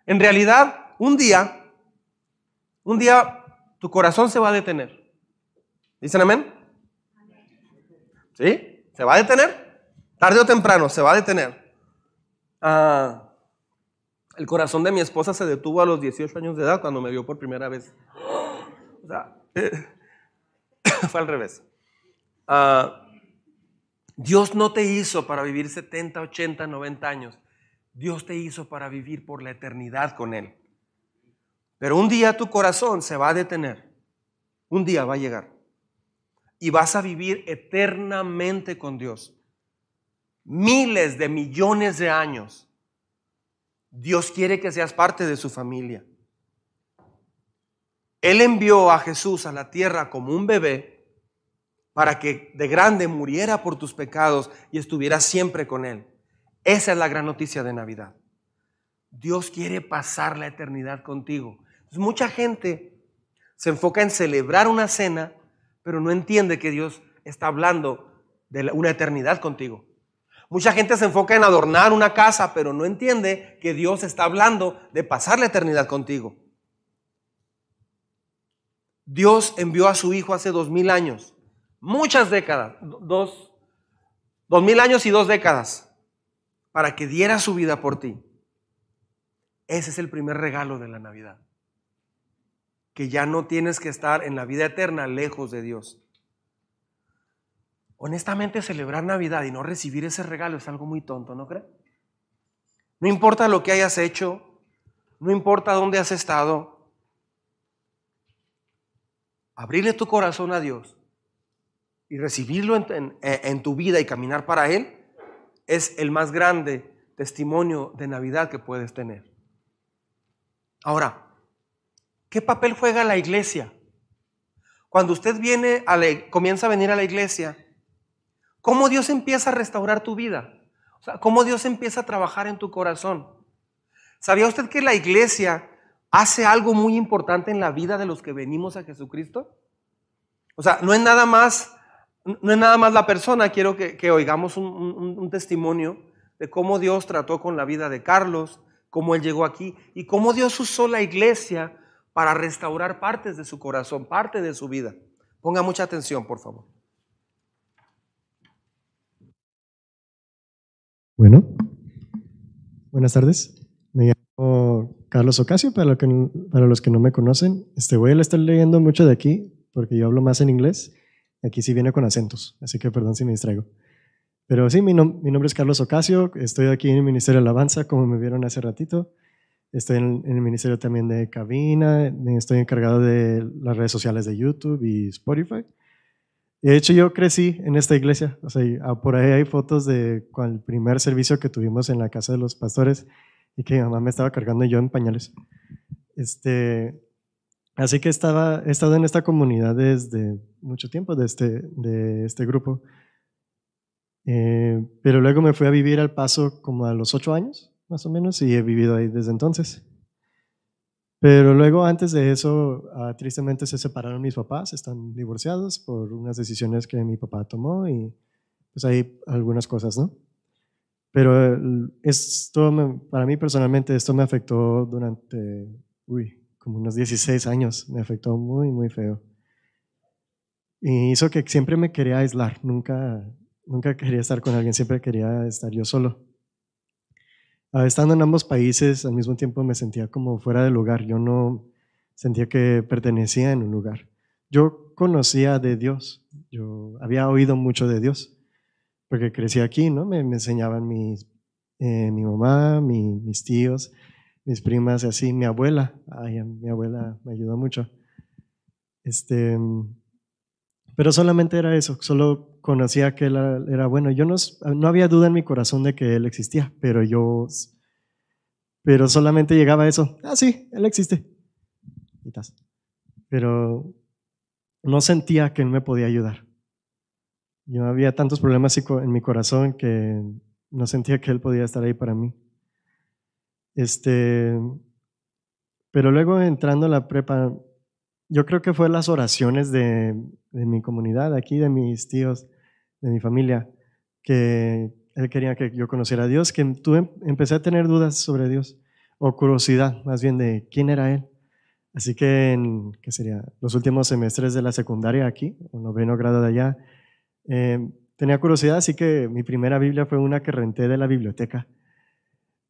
En realidad, un día, un día tu corazón se va a detener. ¿Dicen amén? ¿Sí? ¿Se va a detener? Tarde o temprano, se va a detener. Ah, el corazón de mi esposa se detuvo a los 18 años de edad cuando me vio por primera vez. O sea, fue al revés. Ah, Dios no te hizo para vivir 70, 80, 90 años. Dios te hizo para vivir por la eternidad con Él. Pero un día tu corazón se va a detener. Un día va a llegar. Y vas a vivir eternamente con Dios miles de millones de años, Dios quiere que seas parte de su familia. Él envió a Jesús a la tierra como un bebé para que de grande muriera por tus pecados y estuviera siempre con Él. Esa es la gran noticia de Navidad. Dios quiere pasar la eternidad contigo. mucha gente se enfoca en celebrar una cena, pero no entiende que Dios está hablando de una eternidad contigo. Mucha gente se enfoca en adornar una casa, pero no entiende que Dios está hablando de pasar la eternidad contigo. Dios envió a su Hijo hace dos mil años, muchas décadas, dos, dos mil años y dos décadas, para que diera su vida por ti. Ese es el primer regalo de la Navidad. Que ya no tienes que estar en la vida eterna lejos de Dios. Honestamente, celebrar Navidad y no recibir ese regalo es algo muy tonto, ¿no cree? No importa lo que hayas hecho, no importa dónde has estado, abrirle tu corazón a Dios y recibirlo en, en, tu vida y caminar para Él es el más grande testimonio de Navidad que puedes tener. Ahora, ¿qué papel juega la iglesia? Cuando usted viene a comienza a venir a la iglesia, ¿Cómo Dios empieza a restaurar tu vida? O sea, ¿cómo Dios empieza a trabajar en tu corazón? ¿Sabía usted que la iglesia hace algo muy importante en la vida de los que venimos a Jesucristo? O sea, no es nada más, no es nada más la persona. Quiero que, oigamos un, testimonio de cómo Dios trató con la vida de Carlos, cómo él llegó aquí y cómo Dios usó la iglesia para restaurar partes de su corazón, parte de su vida. Ponga mucha atención, por favor. Bueno, buenas tardes. Me llamo Carlos Ocasio, para, que, para los que no me conocen. Este, voy a estar leyendo mucho de aquí porque yo hablo más en inglés. Aquí sí viene con acentos, así que perdón si me distraigo. Pero sí, mi, mi nombre es Carlos Ocasio, estoy aquí en el Ministerio de Alabanza, como me vieron hace ratito. Estoy en, el Ministerio también de Cabina, estoy encargado de las redes sociales de YouTube y Spotify. De hecho, yo crecí en esta iglesia. O sea, ah, por ahí hay fotos de el primer servicio que tuvimos en la casa de los pastores y que mi mamá me estaba cargando yo en pañales. Este, así que estaba, he estado en esta comunidad desde mucho tiempo, de este, de este grupo. Eh, pero luego me fui a vivir al paso como a los ocho años, más o menos, y he vivido ahí desde entonces. Pero luego, antes de eso, ah, tristemente se separaron mis papás, están divorciados por unas decisiones que mi papá tomó y pues hay algunas cosas, ¿no? Pero esto, para mí personalmente, esto me afectó durante, uy, como unos 16 años, me afectó muy, muy feo. Y hizo que siempre me quería aislar, nunca, nunca quería estar con alguien, siempre quería estar yo solo. Ah, estando en ambos países, al mismo tiempo me sentía como fuera del lugar. Yo no sentía que pertenecía en un lugar. Yo conocía de Dios, yo había oído mucho de Dios, porque crecí aquí, ¿no? Me, enseñaban mis, eh, mi mamá, mis tíos, mis primas, y así, mi abuela. Ay, mi abuela me ayudó mucho. Este, pero solamente era eso, solo conocía que él era, bueno. Yo no, no había duda en mi corazón de que él existía, pero yo, pero solamente llegaba a eso. Ah, sí, él existe. Pero no sentía que él me podía ayudar. Yo había tantos problemas en mi corazón que no sentía que Él podía estar ahí para mí. Este, pero luego entrando a la prepa, yo creo que fue las oraciones de, de mi comunidad, aquí, de mis tíos, de mi familia, que Él quería que yo conociera a Dios, que empecé a tener dudas sobre Dios, o curiosidad más bien de quién era Él. Así que en, ¿qué sería? Los últimos semestres de la secundaria aquí, o noveno grado de allá, eh, tenía curiosidad, así que mi primera Biblia fue una que renté de la biblioteca.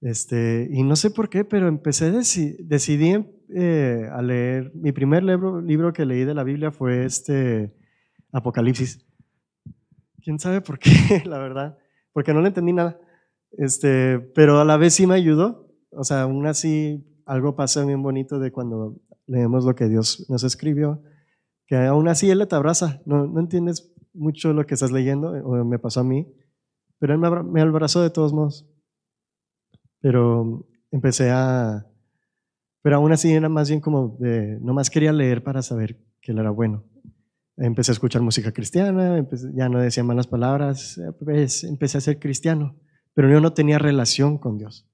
Este, y no sé por qué, pero empecé, decidí eh, a leer, mi primer libro, libro que leí de la Biblia fue este Apocalipsis. ¿Quién sabe por qué, la verdad? Porque no le entendí nada. Este, pero a la vez sí me ayudó. O sea, aún así algo pasa bien bonito de cuando leemos lo que Dios nos escribió, que aún así Él te abraza, no, no entiendes mucho lo que estás leyendo, o me pasó a mí, pero Él me abrazó de todos modos. Pero empecé a... Pero aún así era más bien como de... No más quería leer para saber que Él era bueno. Empecé a escuchar música cristiana, ya no decía malas palabras, pues, empecé a ser cristiano, pero yo no tenía relación con Dios.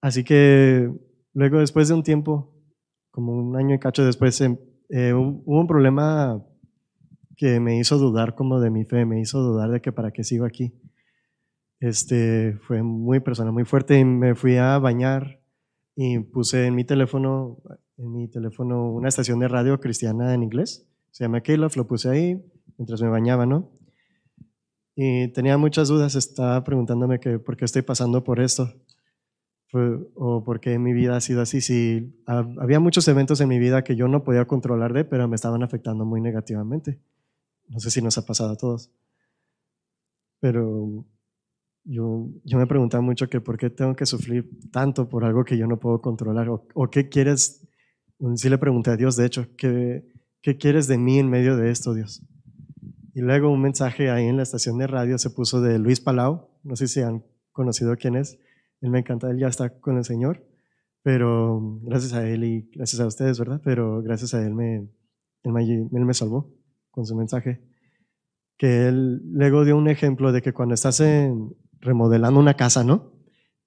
Así que luego, después de un tiempo, como un año y cacho después, em, eh, hubo un problema que me hizo dudar como de mi fe, me hizo dudar de que para qué sigo aquí. Este, fue muy personal, muy fuerte y me fui a bañar y puse en mi teléfono, en mi teléfono una estación de radio cristiana en inglés, se llama Caleb, lo puse ahí mientras me bañaba, ¿no? Y tenía muchas dudas, estaba preguntándome que por qué estoy pasando por esto o por qué mi vida ha sido así. Si había muchos eventos en mi vida que yo no podía controlar de, pero me estaban afectando muy negativamente. No sé si nos ha pasado a todos. Pero yo, yo me preguntaba mucho que por qué tengo que sufrir tanto por algo que yo no puedo controlar. O, o qué quieres, sí le pregunté a Dios, de hecho, ¿qué, ¿qué quieres de mí en medio de esto, Dios? Y luego un mensaje ahí en la estación de radio se puso de Luis Palau, no sé si han conocido quién es, él me encanta, él ya está con el Señor, pero gracias a él y gracias a ustedes, ¿verdad? Pero gracias a él me, él me, salvó con su mensaje. Que él luego dio un ejemplo de que cuando estás en, remodelando una casa, ¿no?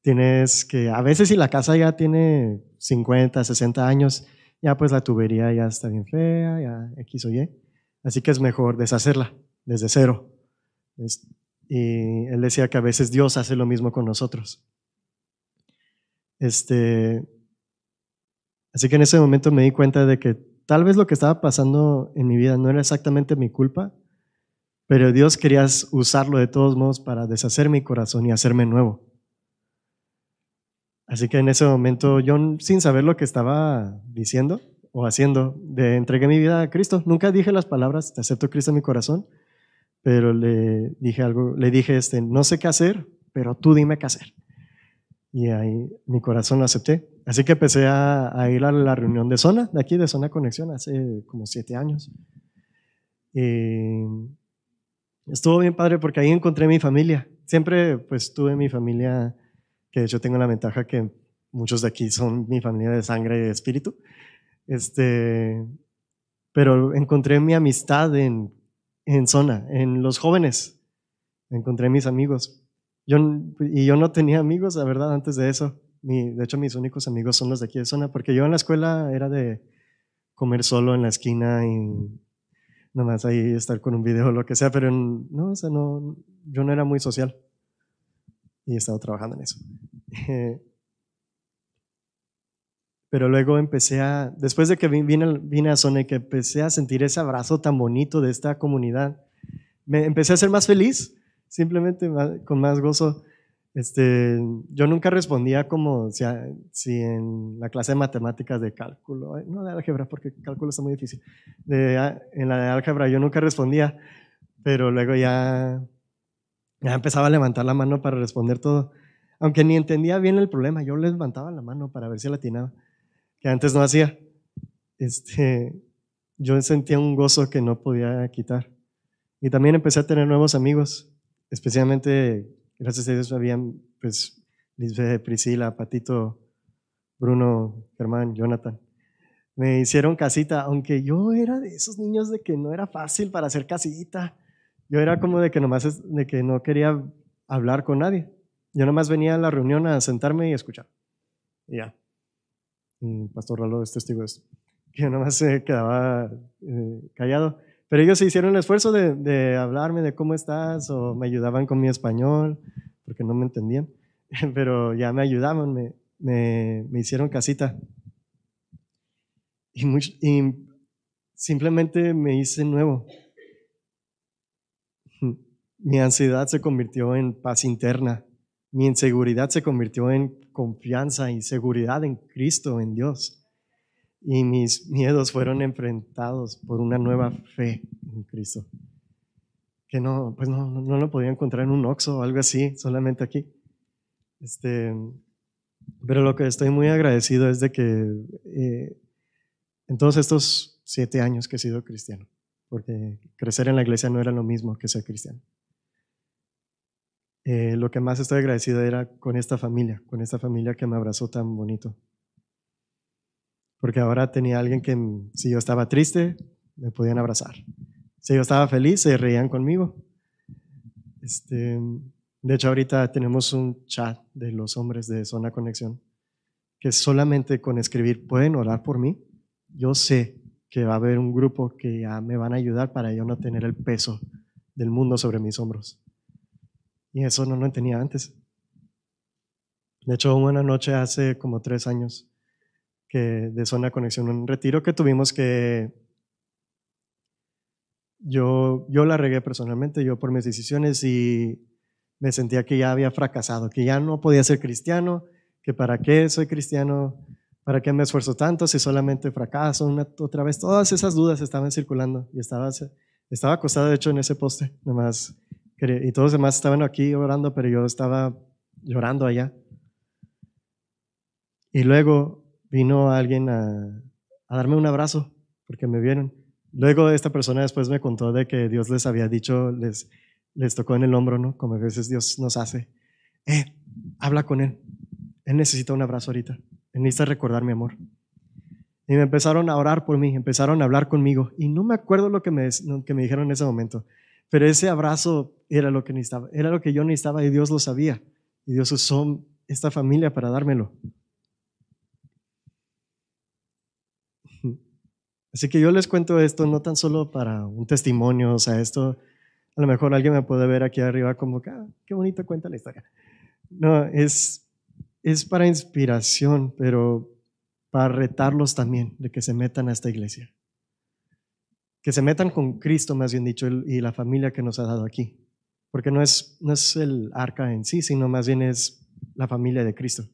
Tienes que, a veces si la casa ya tiene 50, 60 años, ya pues la tubería ya está bien fea, ya X o Y. Así que es mejor deshacerla desde cero. y él decía que a veces Dios hace lo mismo con nosotros. Este, así que en ese momento me di cuenta de que tal vez lo que estaba pasando en mi vida no era exactamente mi culpa, pero Dios quería usarlo de todos modos para deshacer mi corazón y hacerme nuevo. Así que en ese momento yo, sin saber lo que estaba diciendo o haciendo, de entregué mi vida a Cristo. Nunca dije las palabras, te acepto Cristo en mi corazón, pero le dije algo, le dije este, no sé qué hacer, pero tú dime qué hacer y ahí mi corazón lo acepté. Así que empecé a, ir a la reunión de zona, de aquí, de zona conexión, hace como siete años. Y estuvo bien padre porque ahí encontré mi familia. Siempre pues tuve mi familia, que de hecho tengo la ventaja que muchos de aquí son mi familia de sangre y de espíritu. Este, pero encontré mi amistad en, en zona, en los jóvenes. Encontré mis amigos. Yo, y yo no tenía amigos, la verdad, antes de eso. de hecho, mis únicos amigos son los de aquí de zona, porque yo en la escuela era de comer solo en la esquina y nomás ahí estar con un video o lo que sea, pero no, o sea, no, yo no era muy social y he estado trabajando en eso. Pero luego empecé a, después de que vine, vine a Zona y que empecé a sentir ese abrazo tan bonito de esta comunidad, me empecé a ser más feliz simplemente con más gozo. Este, yo nunca respondía como si, si, en la clase de matemáticas de cálculo, no de álgebra, porque cálculo está muy difícil, de, en la de álgebra yo nunca respondía, pero luego ya, ya empezaba a levantar la mano para responder todo. Aunque ni entendía bien el problema, yo levantaba la mano para ver si latinaba, que antes no hacía. Este, yo sentía un gozo que no podía quitar. Y también empecé a tener nuevos amigos especialmente, gracias a Dios, habían, pues, Lisbeth, Priscila, Patito, Bruno, Germán, Jonathan. Me hicieron casita, aunque yo era de esos niños de que no era fácil para hacer casita. Yo era como de que nomás, de que no quería hablar con nadie. Yo nomás venía a la reunión a sentarme y escuchar. Y ya. Pastor Ralo es testigo de esto. Yo nomás se quedaba eh, callado. Pero ellos se hicieron el esfuerzo de, hablarme de cómo estás o me ayudaban con mi español, porque no me entendían. Pero ya me ayudaban, me, me, hicieron casita. Y, y simplemente me hice nuevo. Mi ansiedad se convirtió en paz interna. Mi inseguridad se convirtió en confianza y seguridad en Cristo, en Dios. Y mis miedos fueron enfrentados por una nueva fe en Cristo. Que no, pues no, no lo podía encontrar en un oxo o algo así, solamente aquí. Este, pero lo que estoy muy agradecido es de que eh, en todos estos siete años que he sido cristiano, porque crecer en la iglesia no era lo mismo que ser cristiano. Eh, lo que más estoy agradecido era con esta familia, con esta familia que me abrazó tan bonito. Porque ahora tenía alguien que si yo estaba triste, me podían abrazar. Si yo estaba feliz, se reían conmigo. Este, de hecho, ahorita tenemos un chat de los hombres de Zona Conexión, que solamente con escribir, ¿pueden orar por mí? Yo sé que va a haber un grupo que ya me van a ayudar para yo no tener el peso del mundo sobre mis hombros. Y eso no lo tenía antes. De hecho, una noche hace como tres años de Zona Conexión, un retiro que tuvimos que yo, yo la regué personalmente, yo por mis decisiones y me sentía que ya había fracasado, que ya no podía ser cristiano, que para qué soy cristiano, para qué me esfuerzo tanto si solamente fracaso una, otra vez. Todas esas dudas estaban circulando y estaba, estaba acostado de hecho en ese poste, nomás y todos los demás estaban aquí orando, pero yo estaba llorando allá. Y luego vino alguien a, darme un abrazo, porque me vieron. Luego esta persona después me contó de que Dios les había dicho, les, les tocó en el hombro, ¿no? Como a veces Dios nos hace. Eh, habla con Él. Él necesita un abrazo ahorita. Él necesita recordar mi amor. Y me empezaron a orar por mí, empezaron a hablar conmigo. Y no me acuerdo lo que me, que me dijeron en ese momento. Pero ese abrazo era lo que necesitaba, era lo que yo necesitaba y Dios lo sabía. Y Dios usó esta familia para dármelo. Así que yo les cuento esto no tan solo para un testimonio, o sea, esto a lo mejor alguien me puede ver aquí arriba como ah, qué bonito cuenta la historia. No, es, es para inspiración, pero para retarlos también de que se metan a esta iglesia que se metan con Cristo, más bien dicho, y la familia que nos ha dado aquí. Porque no es, no es el arca en sí, sino más bien es la familia de Cristo.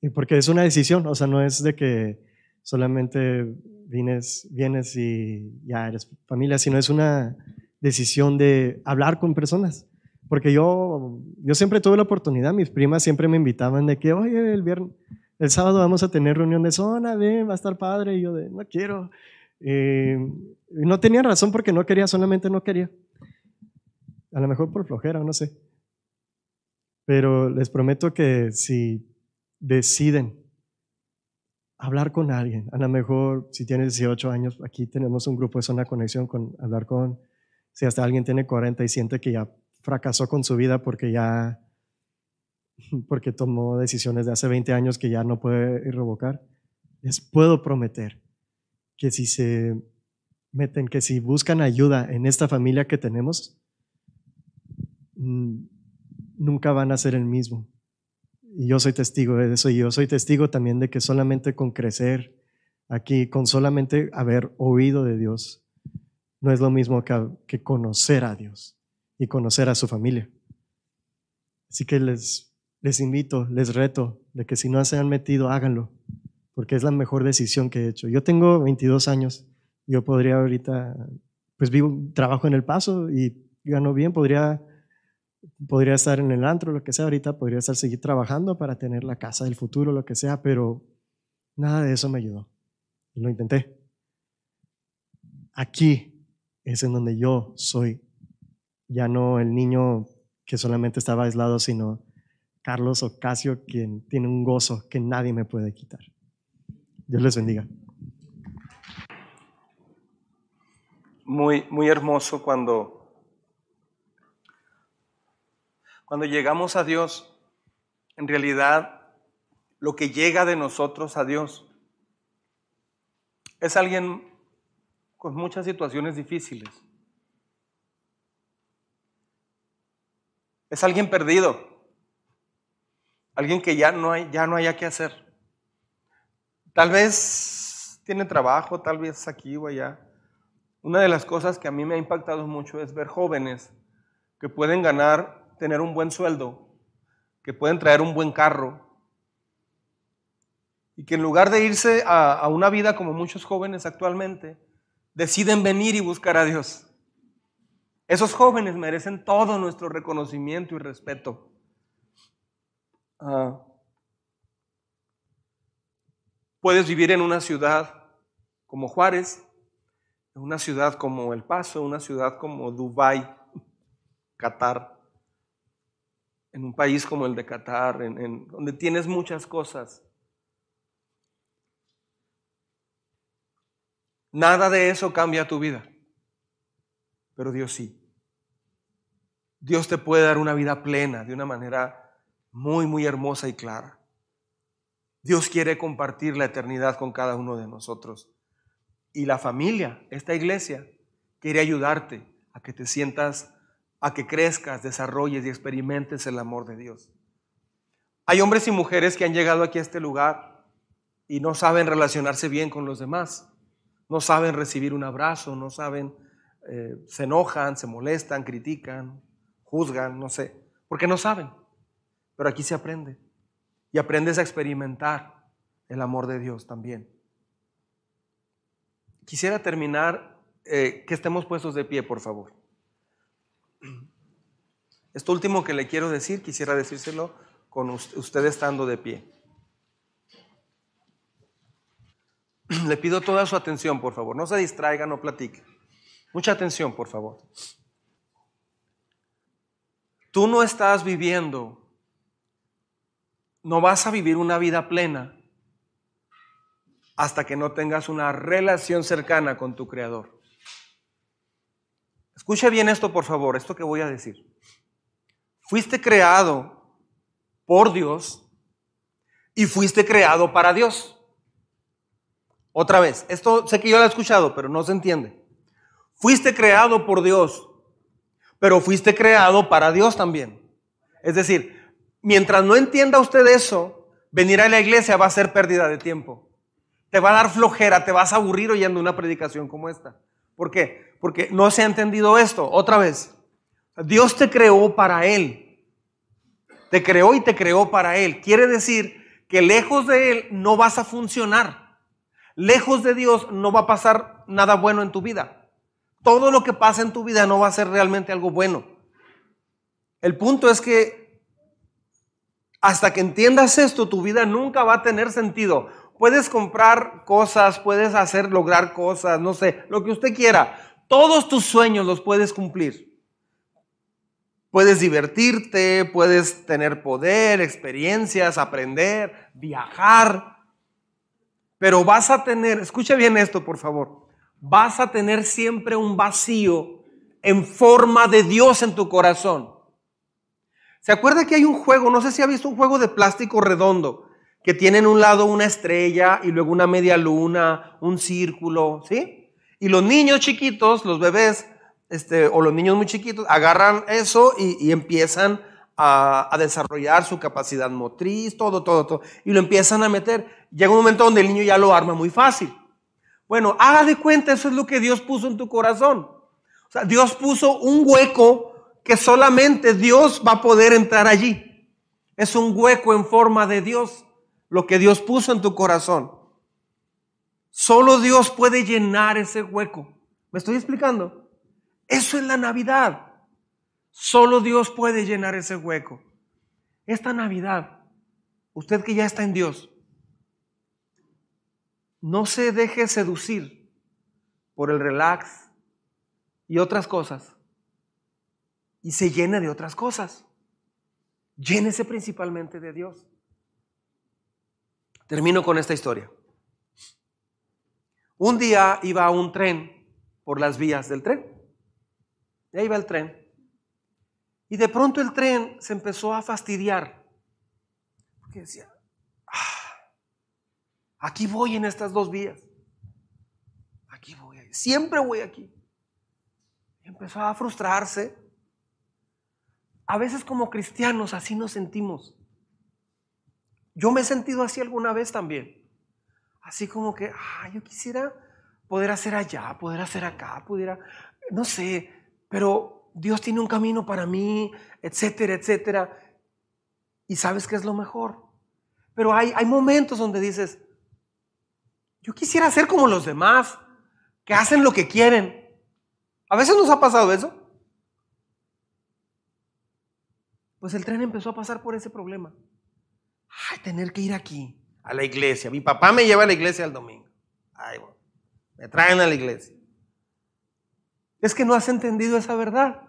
Y porque es una decisión, o sea, no es de que solamente vienes, vienes y ya eres familia, sino es una decisión de hablar con personas. Porque yo, yo siempre tuve la oportunidad, mis primas siempre me invitaban de que, oye, el viernes, el sábado vamos a tener reunión de zona, ven, va a estar padre. Y yo de, no quiero. Eh, no tenía razón porque no quería, solamente no quería. A lo mejor por flojera, no sé. Pero les prometo que si deciden hablar con alguien, a lo mejor si tienes 18 años, aquí tenemos un grupo de zona conexión con hablar con, si hasta alguien tiene 40 y siente que ya fracasó con su vida porque ya porque tomó decisiones de hace 20 años que ya no puede revocar, les puedo prometer que si se meten, que si buscan ayuda en esta familia que tenemos, mm, nunca van a ser el mismo. Y yo soy testigo de eso y yo soy testigo también de que solamente con crecer aquí, con solamente haber oído de Dios, no es lo mismo que, que conocer a Dios y conocer a su familia. Así que les les invito, les reto de que si no se han metido, háganlo, porque es la mejor decisión que he hecho. Yo tengo 22 años, yo podría ahorita, pues vivo, trabajo en el paso y gano bien, podría, podría estar en el antro, lo que sea, ahorita podría estar seguir trabajando para tener la casa del futuro, lo que sea, pero nada de eso me ayudó. Lo intenté. Aquí es en donde yo soy, ya no el niño que solamente estaba aislado, sino Carlos Ocasio, quien tiene un gozo que nadie me puede quitar. Dios les bendiga. Muy, muy hermoso cuando Cuando llegamos a Dios, en realidad lo que llega de nosotros a Dios es alguien con muchas situaciones difíciles. Es alguien perdido. Alguien que ya no, hay, ya no haya que hacer. Tal vez tiene trabajo, tal vez aquí o allá. Una de las cosas que a mí me ha impactado mucho es ver jóvenes que pueden ganar, tener un buen sueldo, que pueden traer un buen carro, y que en lugar de irse a, una vida como muchos jóvenes actualmente, deciden venir y buscar a Dios. Esos jóvenes merecen todo nuestro reconocimiento y respeto. Uh, puedes vivir en una ciudad como Juárez, en una ciudad como El Paso, una ciudad como Dubái, Qatar, en un país como el de Qatar, en, en, donde tienes muchas cosas. Nada de eso cambia tu vida, pero Dios sí. Dios te puede dar una vida plena de una manera muy, muy hermosa y clara. Dios quiere compartir la eternidad con cada uno de nosotros. Y la familia, esta iglesia, quiere ayudarte a que te sientas, a que crezcas, desarrolles y experimentes el amor de Dios. Hay hombres y mujeres que han llegado aquí a este lugar y no saben relacionarse bien con los demás, no saben recibir un abrazo, no saben, eh, se enojan, se molestan, critican, juzgan, no sé, porque no saben. Pero aquí se aprende. Y aprendes a experimentar el amor de Dios también. Quisiera terminar, eh, que estemos puestos de pie, por favor. Esto último que le quiero decir, quisiera decírselo con usted estando de pie. Le pido toda su atención, por favor. No se distraiga, no platique. Mucha atención, por favor. Tú no estás viviendo no vas a vivir una vida plena hasta que no tengas una relación cercana con tu Creador. Escuche bien esto, por favor, esto que voy a decir. Fuiste creado por Dios y fuiste creado para Dios. Otra vez, esto sé que yo lo he escuchado, pero no se entiende. Fuiste creado por Dios, pero fuiste creado para Dios también. Es decir, mientras no entienda usted eso, venir a la iglesia va a ser pérdida de tiempo. Te va a dar flojera, te vas a aburrir oyendo una predicación como esta. ¿Por qué? Porque no se ha entendido esto. Otra vez, Dios te creó para Él. Te creó y te creó para Él. Quiere decir que lejos de Él no vas a funcionar. Lejos de Dios no va a pasar nada bueno en tu vida. Todo lo que pasa en tu vida no va a ser realmente algo bueno. El punto es que hasta que entiendas esto, tu vida nunca va a tener sentido. Puedes comprar cosas, puedes hacer, lograr cosas, no sé, lo que usted quiera. Todos tus sueños los puedes cumplir. Puedes divertirte, puedes tener poder, experiencias, aprender, viajar. Pero vas a tener, escuche bien esto por favor, vas a tener siempre un vacío en forma de Dios en tu corazón. ¿Se acuerda que hay un juego, no sé si ha visto un juego de plástico redondo, que tiene en un lado una estrella y luego una media luna, un círculo, ¿sí? Y los niños chiquitos, los bebés, este, o los niños muy chiquitos, agarran eso y, empiezan a, a, desarrollar su capacidad motriz, todo, todo, todo, y lo empiezan a meter. Llega un momento donde el niño ya lo arma muy fácil. Bueno, haga de cuenta, eso es lo que Dios puso en tu corazón. O sea, Dios puso un hueco que solamente Dios va a poder entrar allí. Es un hueco en forma de Dios, lo que Dios puso en tu corazón. Solo Dios puede llenar ese hueco. ¿Me estoy explicando? Eso es la Navidad. Solo Dios puede llenar ese hueco. Esta Navidad, usted que ya está en Dios, no se deje seducir por el relax y otras cosas y se llene de otras cosas. Llénese principalmente de Dios. Termino con esta historia. Un día iba un tren por las vías del tren. Y ahí iba el tren. Y de pronto el tren se empezó a fastidiar. Porque decía, ah, aquí voy en estas dos vías. Aquí voy, siempre voy aquí. Y empezó a frustrarse. A veces como cristianos así nos sentimos. Yo me he sentido así alguna vez también. Así como que, ah, yo quisiera poder hacer allá, poder hacer acá, pudiera, no sé, pero Dios tiene un camino para mí, etcétera, etcétera. Y sabes que es lo mejor. Pero hay, hay momentos donde dices, yo quisiera ser como los demás, que hacen lo que quieren. A veces nos ha pasado eso. Pues el tren empezó a pasar por ese problema. Ay, tener que ir aquí, a la iglesia. Mi papá me lleva a la iglesia el domingo. Ay, bueno, me traen a la iglesia. Es que no has entendido esa verdad,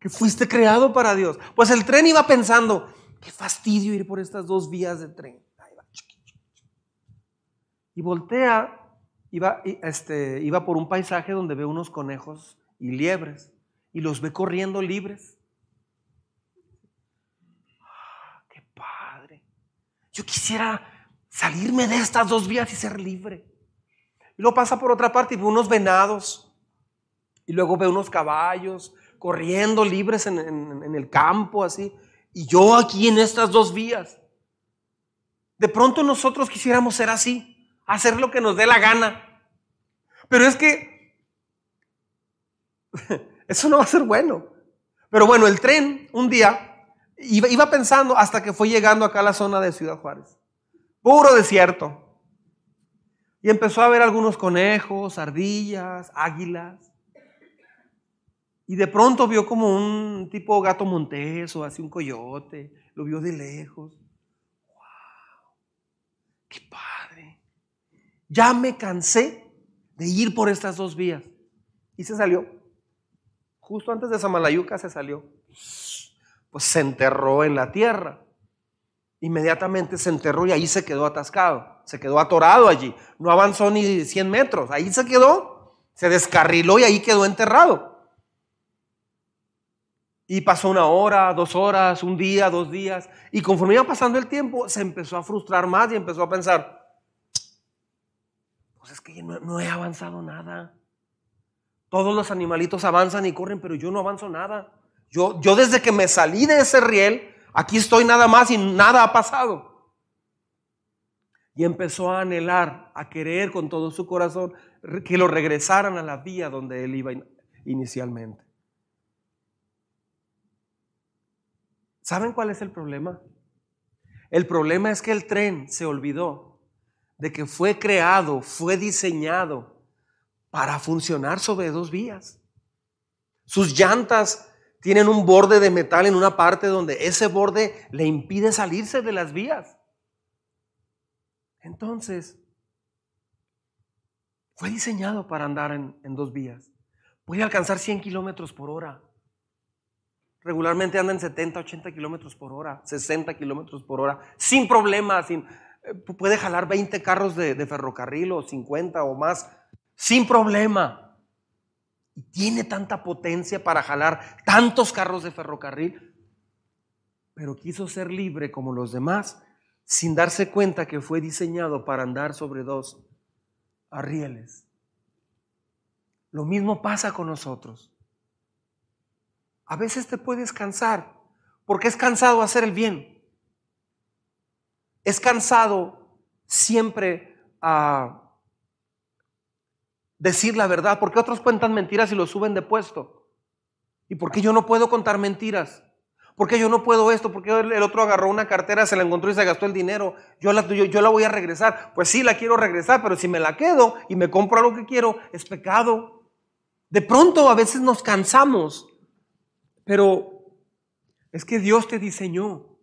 que fuiste creado para Dios. Pues el tren iba pensando, qué fastidio ir por estas dos vías de tren. Y voltea, iba, este, iba por un paisaje donde ve unos conejos y liebres y los ve corriendo libres. Ah, ¡Qué padre! Yo quisiera salirme de estas dos vías y ser libre. Y luego pasa por otra parte y ve unos venados. Y luego ve unos caballos corriendo libres en, el campo, así. Y yo aquí en estas dos vías. De pronto nosotros quisiéramos ser así, hacer lo que nos dé la gana. Pero es que eso no va a ser bueno. Pero bueno, el tren un día iba, iba pensando hasta que fue llegando acá a la zona de Ciudad Juárez. Puro desierto. Y empezó a ver algunos conejos, ardillas, águilas. Y de pronto vio como un tipo gato montés o así un coyote. Lo vio de lejos. ¡Wow! ¡Qué padre! Ya me cansé de ir por estas dos vías. Y se salió. Justo antes de Samalayuca se salió. Pues se enterró en la tierra. Inmediatamente se enterró y ahí se quedó atascado. Se quedó atorado allí. No avanzó ni 100 metros. Ahí se quedó. Se descarriló y ahí quedó enterrado. Y pasó una hora, dos horas, un día, dos días. Y conforme iba pasando el tiempo, se empezó a frustrar más y empezó a pensar, pues es que no, no he avanzado nada. Todos los animalitos avanzan y corren, pero yo no avanzo nada. Yo, yo desde que me salí de ese riel, aquí estoy nada más y nada ha pasado. Y empezó a anhelar, a querer con todo su corazón que lo regresaran a la vía donde él iba inicialmente. ¿Saben cuál es el problema? El problema es que el tren se olvidó de que fue creado, fue diseñado para funcionar sobre dos vías. Sus llantas tienen un borde de metal en una parte donde ese borde le impide salirse de las vías. Entonces, fue diseñado para andar en, dos vías. Puede alcanzar 100 kilómetros por hora. Regularmente andan 70, 80 kilómetros por hora, 60 kilómetros por hora, sin problemas. Sin, eh, puede jalar 20 carros de, de ferrocarril o 50 o más, sin problema. Y tiene tanta potencia para jalar tantos carros de ferrocarril, pero quiso ser libre como los demás, sin darse cuenta que fue diseñado para andar sobre dos arrieles. Lo mismo pasa con nosotros. A veces te puedes cansar porque es cansado hacer el bien. Es cansado siempre a decir la verdad. porque otros cuentan mentiras y lo suben de puesto? ¿Y por qué yo no puedo contar mentiras? ¿Por qué yo no puedo esto? ¿Por qué el otro agarró una cartera, se la encontró y se gastó el dinero? Yo la, yo, yo la voy a regresar. Pues sí, la quiero regresar, pero si me la quedo y me compro algo que quiero, es pecado. De pronto a veces nos cansamos pero es que Dios te diseñó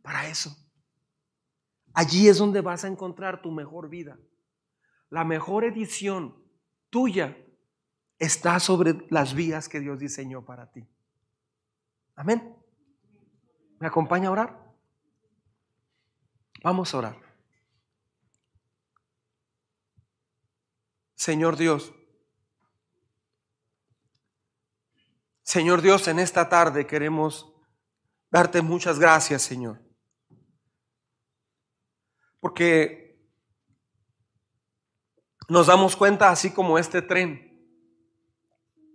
para eso. Allí es donde vas a encontrar tu mejor vida. La mejor edición tuya está sobre las vías que Dios diseñó para ti. Amén. ¿Me acompaña a orar? Vamos a orar. Señor Dios, Señor Dios, en esta tarde queremos darte muchas gracias, Señor. Porque nos damos cuenta, así como este tren,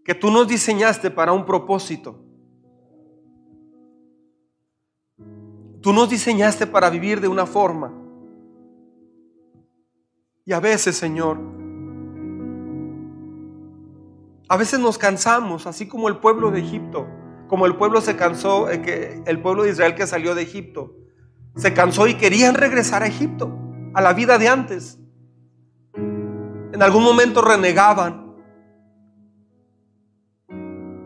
que tú nos diseñaste para un propósito. Tú nos diseñaste para vivir de una forma. Y a veces, Señor, a veces nos cansamos, así como el pueblo de Egipto, como el pueblo se cansó, eh, el pueblo de Israel que salió de Egipto, se cansó y querían regresar a Egipto, a la vida de antes. En algún momento renegaban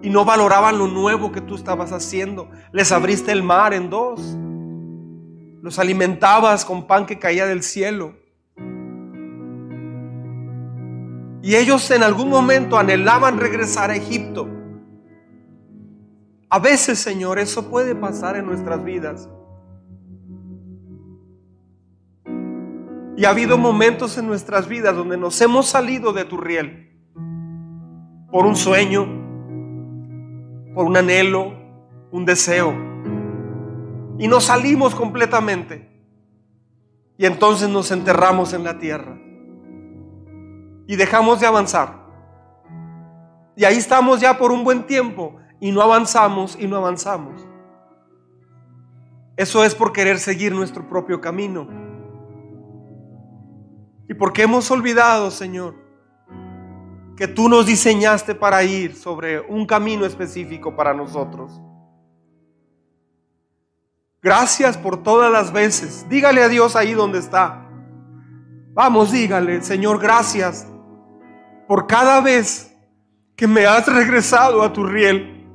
y no valoraban lo nuevo que tú estabas haciendo. Les abriste el mar en dos. Los alimentabas con pan que caía del cielo. Y ellos en algún momento anhelaban regresar a Egipto. A veces, Señor, eso puede pasar en nuestras vidas. Y ha habido momentos en nuestras vidas donde nos hemos salido de tu riel por un sueño, por un anhelo, un deseo. Y nos salimos completamente. Y entonces nos enterramos en la tierra. Y dejamos de avanzar. Y ahí estamos ya por un buen tiempo. Y no avanzamos y no avanzamos. Eso es por querer seguir nuestro propio camino. Y porque hemos olvidado, Señor, que tú nos diseñaste para ir sobre un camino específico para nosotros. Gracias por todas las veces. Dígale a Dios ahí donde está. Vamos, dígale, Señor, gracias por cada vez que me has regresado a tu riel.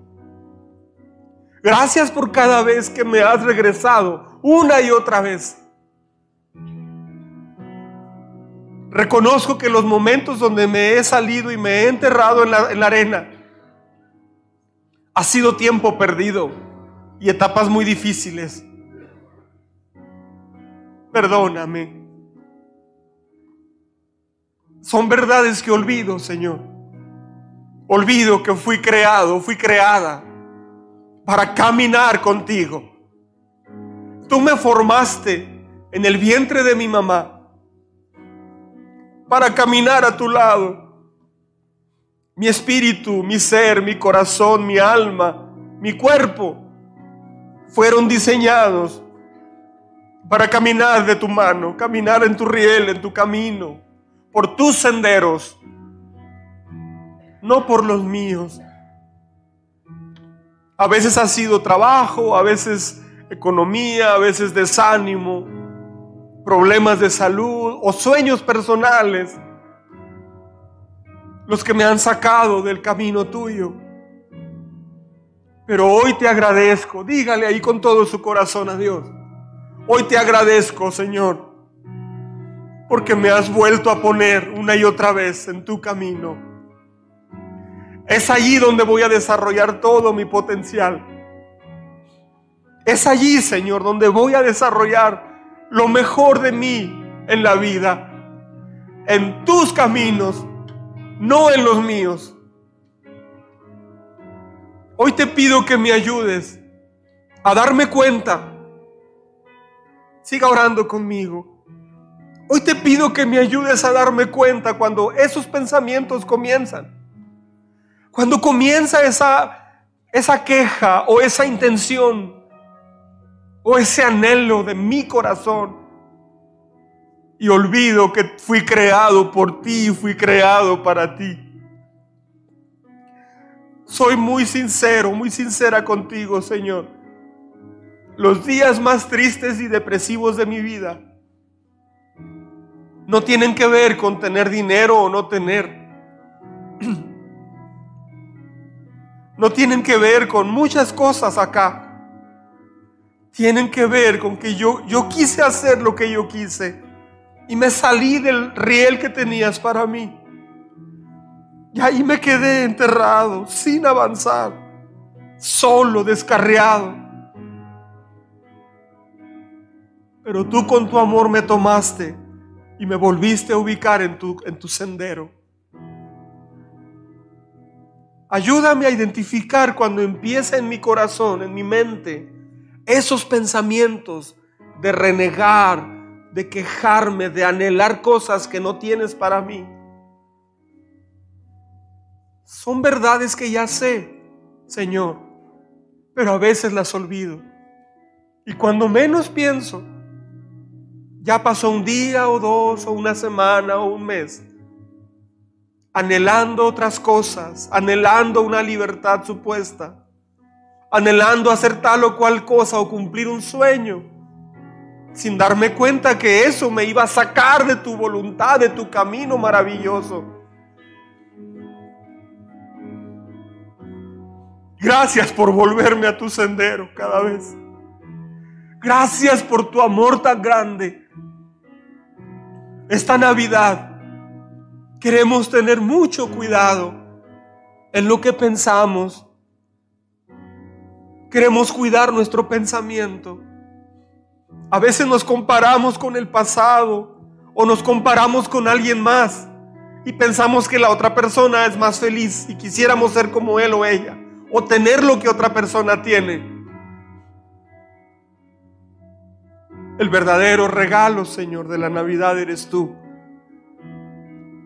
Gracias por cada vez que me has regresado una y otra vez. Reconozco que los momentos donde me he salido y me he enterrado en la, arena ha sido tiempo perdido y etapas muy difíciles. Perdóname. Son verdades que olvido, Señor. Olvido que fui creado, fui creada para caminar contigo. Tú me formaste en el vientre de mi mamá para caminar a tu lado. Mi espíritu, mi ser, mi corazón, mi alma, mi cuerpo fueron diseñados para caminar de tu mano, caminar en tu riel, en tu camino, por tus senderos, no por los míos. A veces ha sido trabajo, a veces economía, a veces desánimo, problemas de salud o sueños personales los que me han sacado del camino tuyo. Pero hoy te agradezco, dígale ahí con todo su corazón a Dios. Hoy te agradezco, Señor, porque me has vuelto a poner una y otra vez en tu camino. Es allí donde voy a desarrollar todo mi potencial. Es allí, Señor, donde voy a desarrollar lo mejor de mí en la vida, en tus caminos, no en los míos. Hoy te pido que me ayudes a darme cuenta. Siga orando conmigo. Hoy te pido que me ayudes a darme cuenta cuando esos pensamientos comienzan. Cuando comienza esa, esa queja o esa intención o ese anhelo de mi corazón. Y olvido que fui creado por ti y fui creado para ti. Soy muy sincero, muy sincera contigo, Señor. Los días más tristes y depresivos de mi vida no tienen que ver con tener dinero o no tener. No tienen que ver con muchas cosas acá tienen que ver con que yo, yo quise hacer lo que yo quise y me salí del riel que tenías para mí. Y ahí me quedé enterrado, sin avanzar, solo, descarriado. Pero tú con tu amor me tomaste y me volviste a ubicar en tu, en tu sendero. Ayúdame a identificar cuando empieza en mi corazón, en mi mente, esos pensamientos de renegar, de quejarme, de anhelar cosas que no tienes para mí. Son verdades que ya sé, Señor, pero a veces las olvido. Y cuando menos pienso, ya pasó un día o dos o una semana o un mes, anhelando otras cosas, anhelando una libertad supuesta, anhelando hacer tal o cual cosa o cumplir un sueño sin darme cuenta que eso me iba a sacar de tu voluntad, de tu camino maravilloso. Gracias por volverme a tu sendero cada vez. Gracias por tu amor tan grande. Esta Navidad queremos tener mucho cuidado en lo que pensamos. Queremos cuidar nuestro pensamiento. A veces nos comparamos con el pasado o nos comparamos con alguien más y pensamos que la otra persona es más feliz y quisiéramos ser como él o ella o tener lo que otra persona tiene. El verdadero regalo, Señor, de la Navidad eres tú.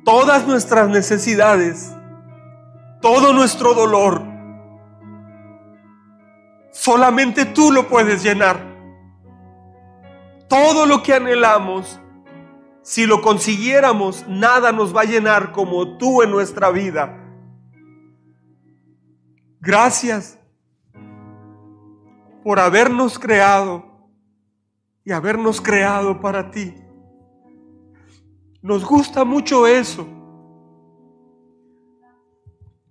Todas nuestras necesidades, todo nuestro dolor, solamente tú lo puedes llenar todo lo que anhelamos, si lo consiguiéramos, nada nos va a llenar como tú en nuestra vida. Gracias por habernos creado y habernos creado para ti. Nos gusta mucho eso.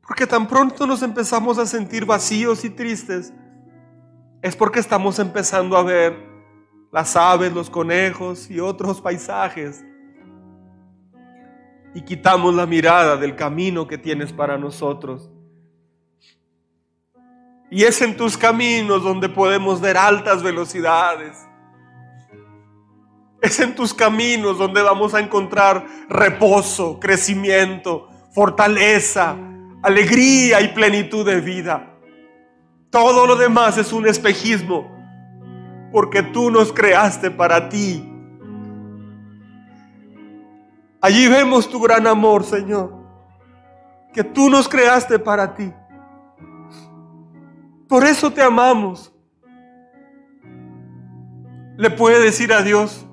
Porque tan pronto nos empezamos a sentir vacíos y tristes, es porque estamos empezando a ver las aves, los conejos y otros paisajes. Y quitamos la mirada del camino que tienes para nosotros. Y es en tus caminos donde podemos ver altas velocidades. Es en tus caminos donde vamos a encontrar reposo, crecimiento, fortaleza, alegría y plenitud de vida. Todo lo demás es un espejismo porque tú nos creaste para ti. Allí vemos tu gran amor, Señor, que tú nos creaste para ti. Por eso te amamos. Le puede decir a Dios,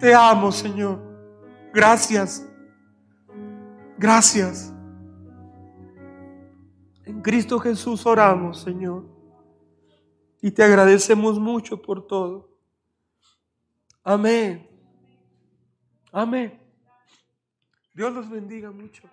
te amo, Señor. Gracias. Gracias. En Cristo Jesús oramos, Señor. Y te agradecemos mucho por todo. Amén. Amén. Dios los bendiga mucho.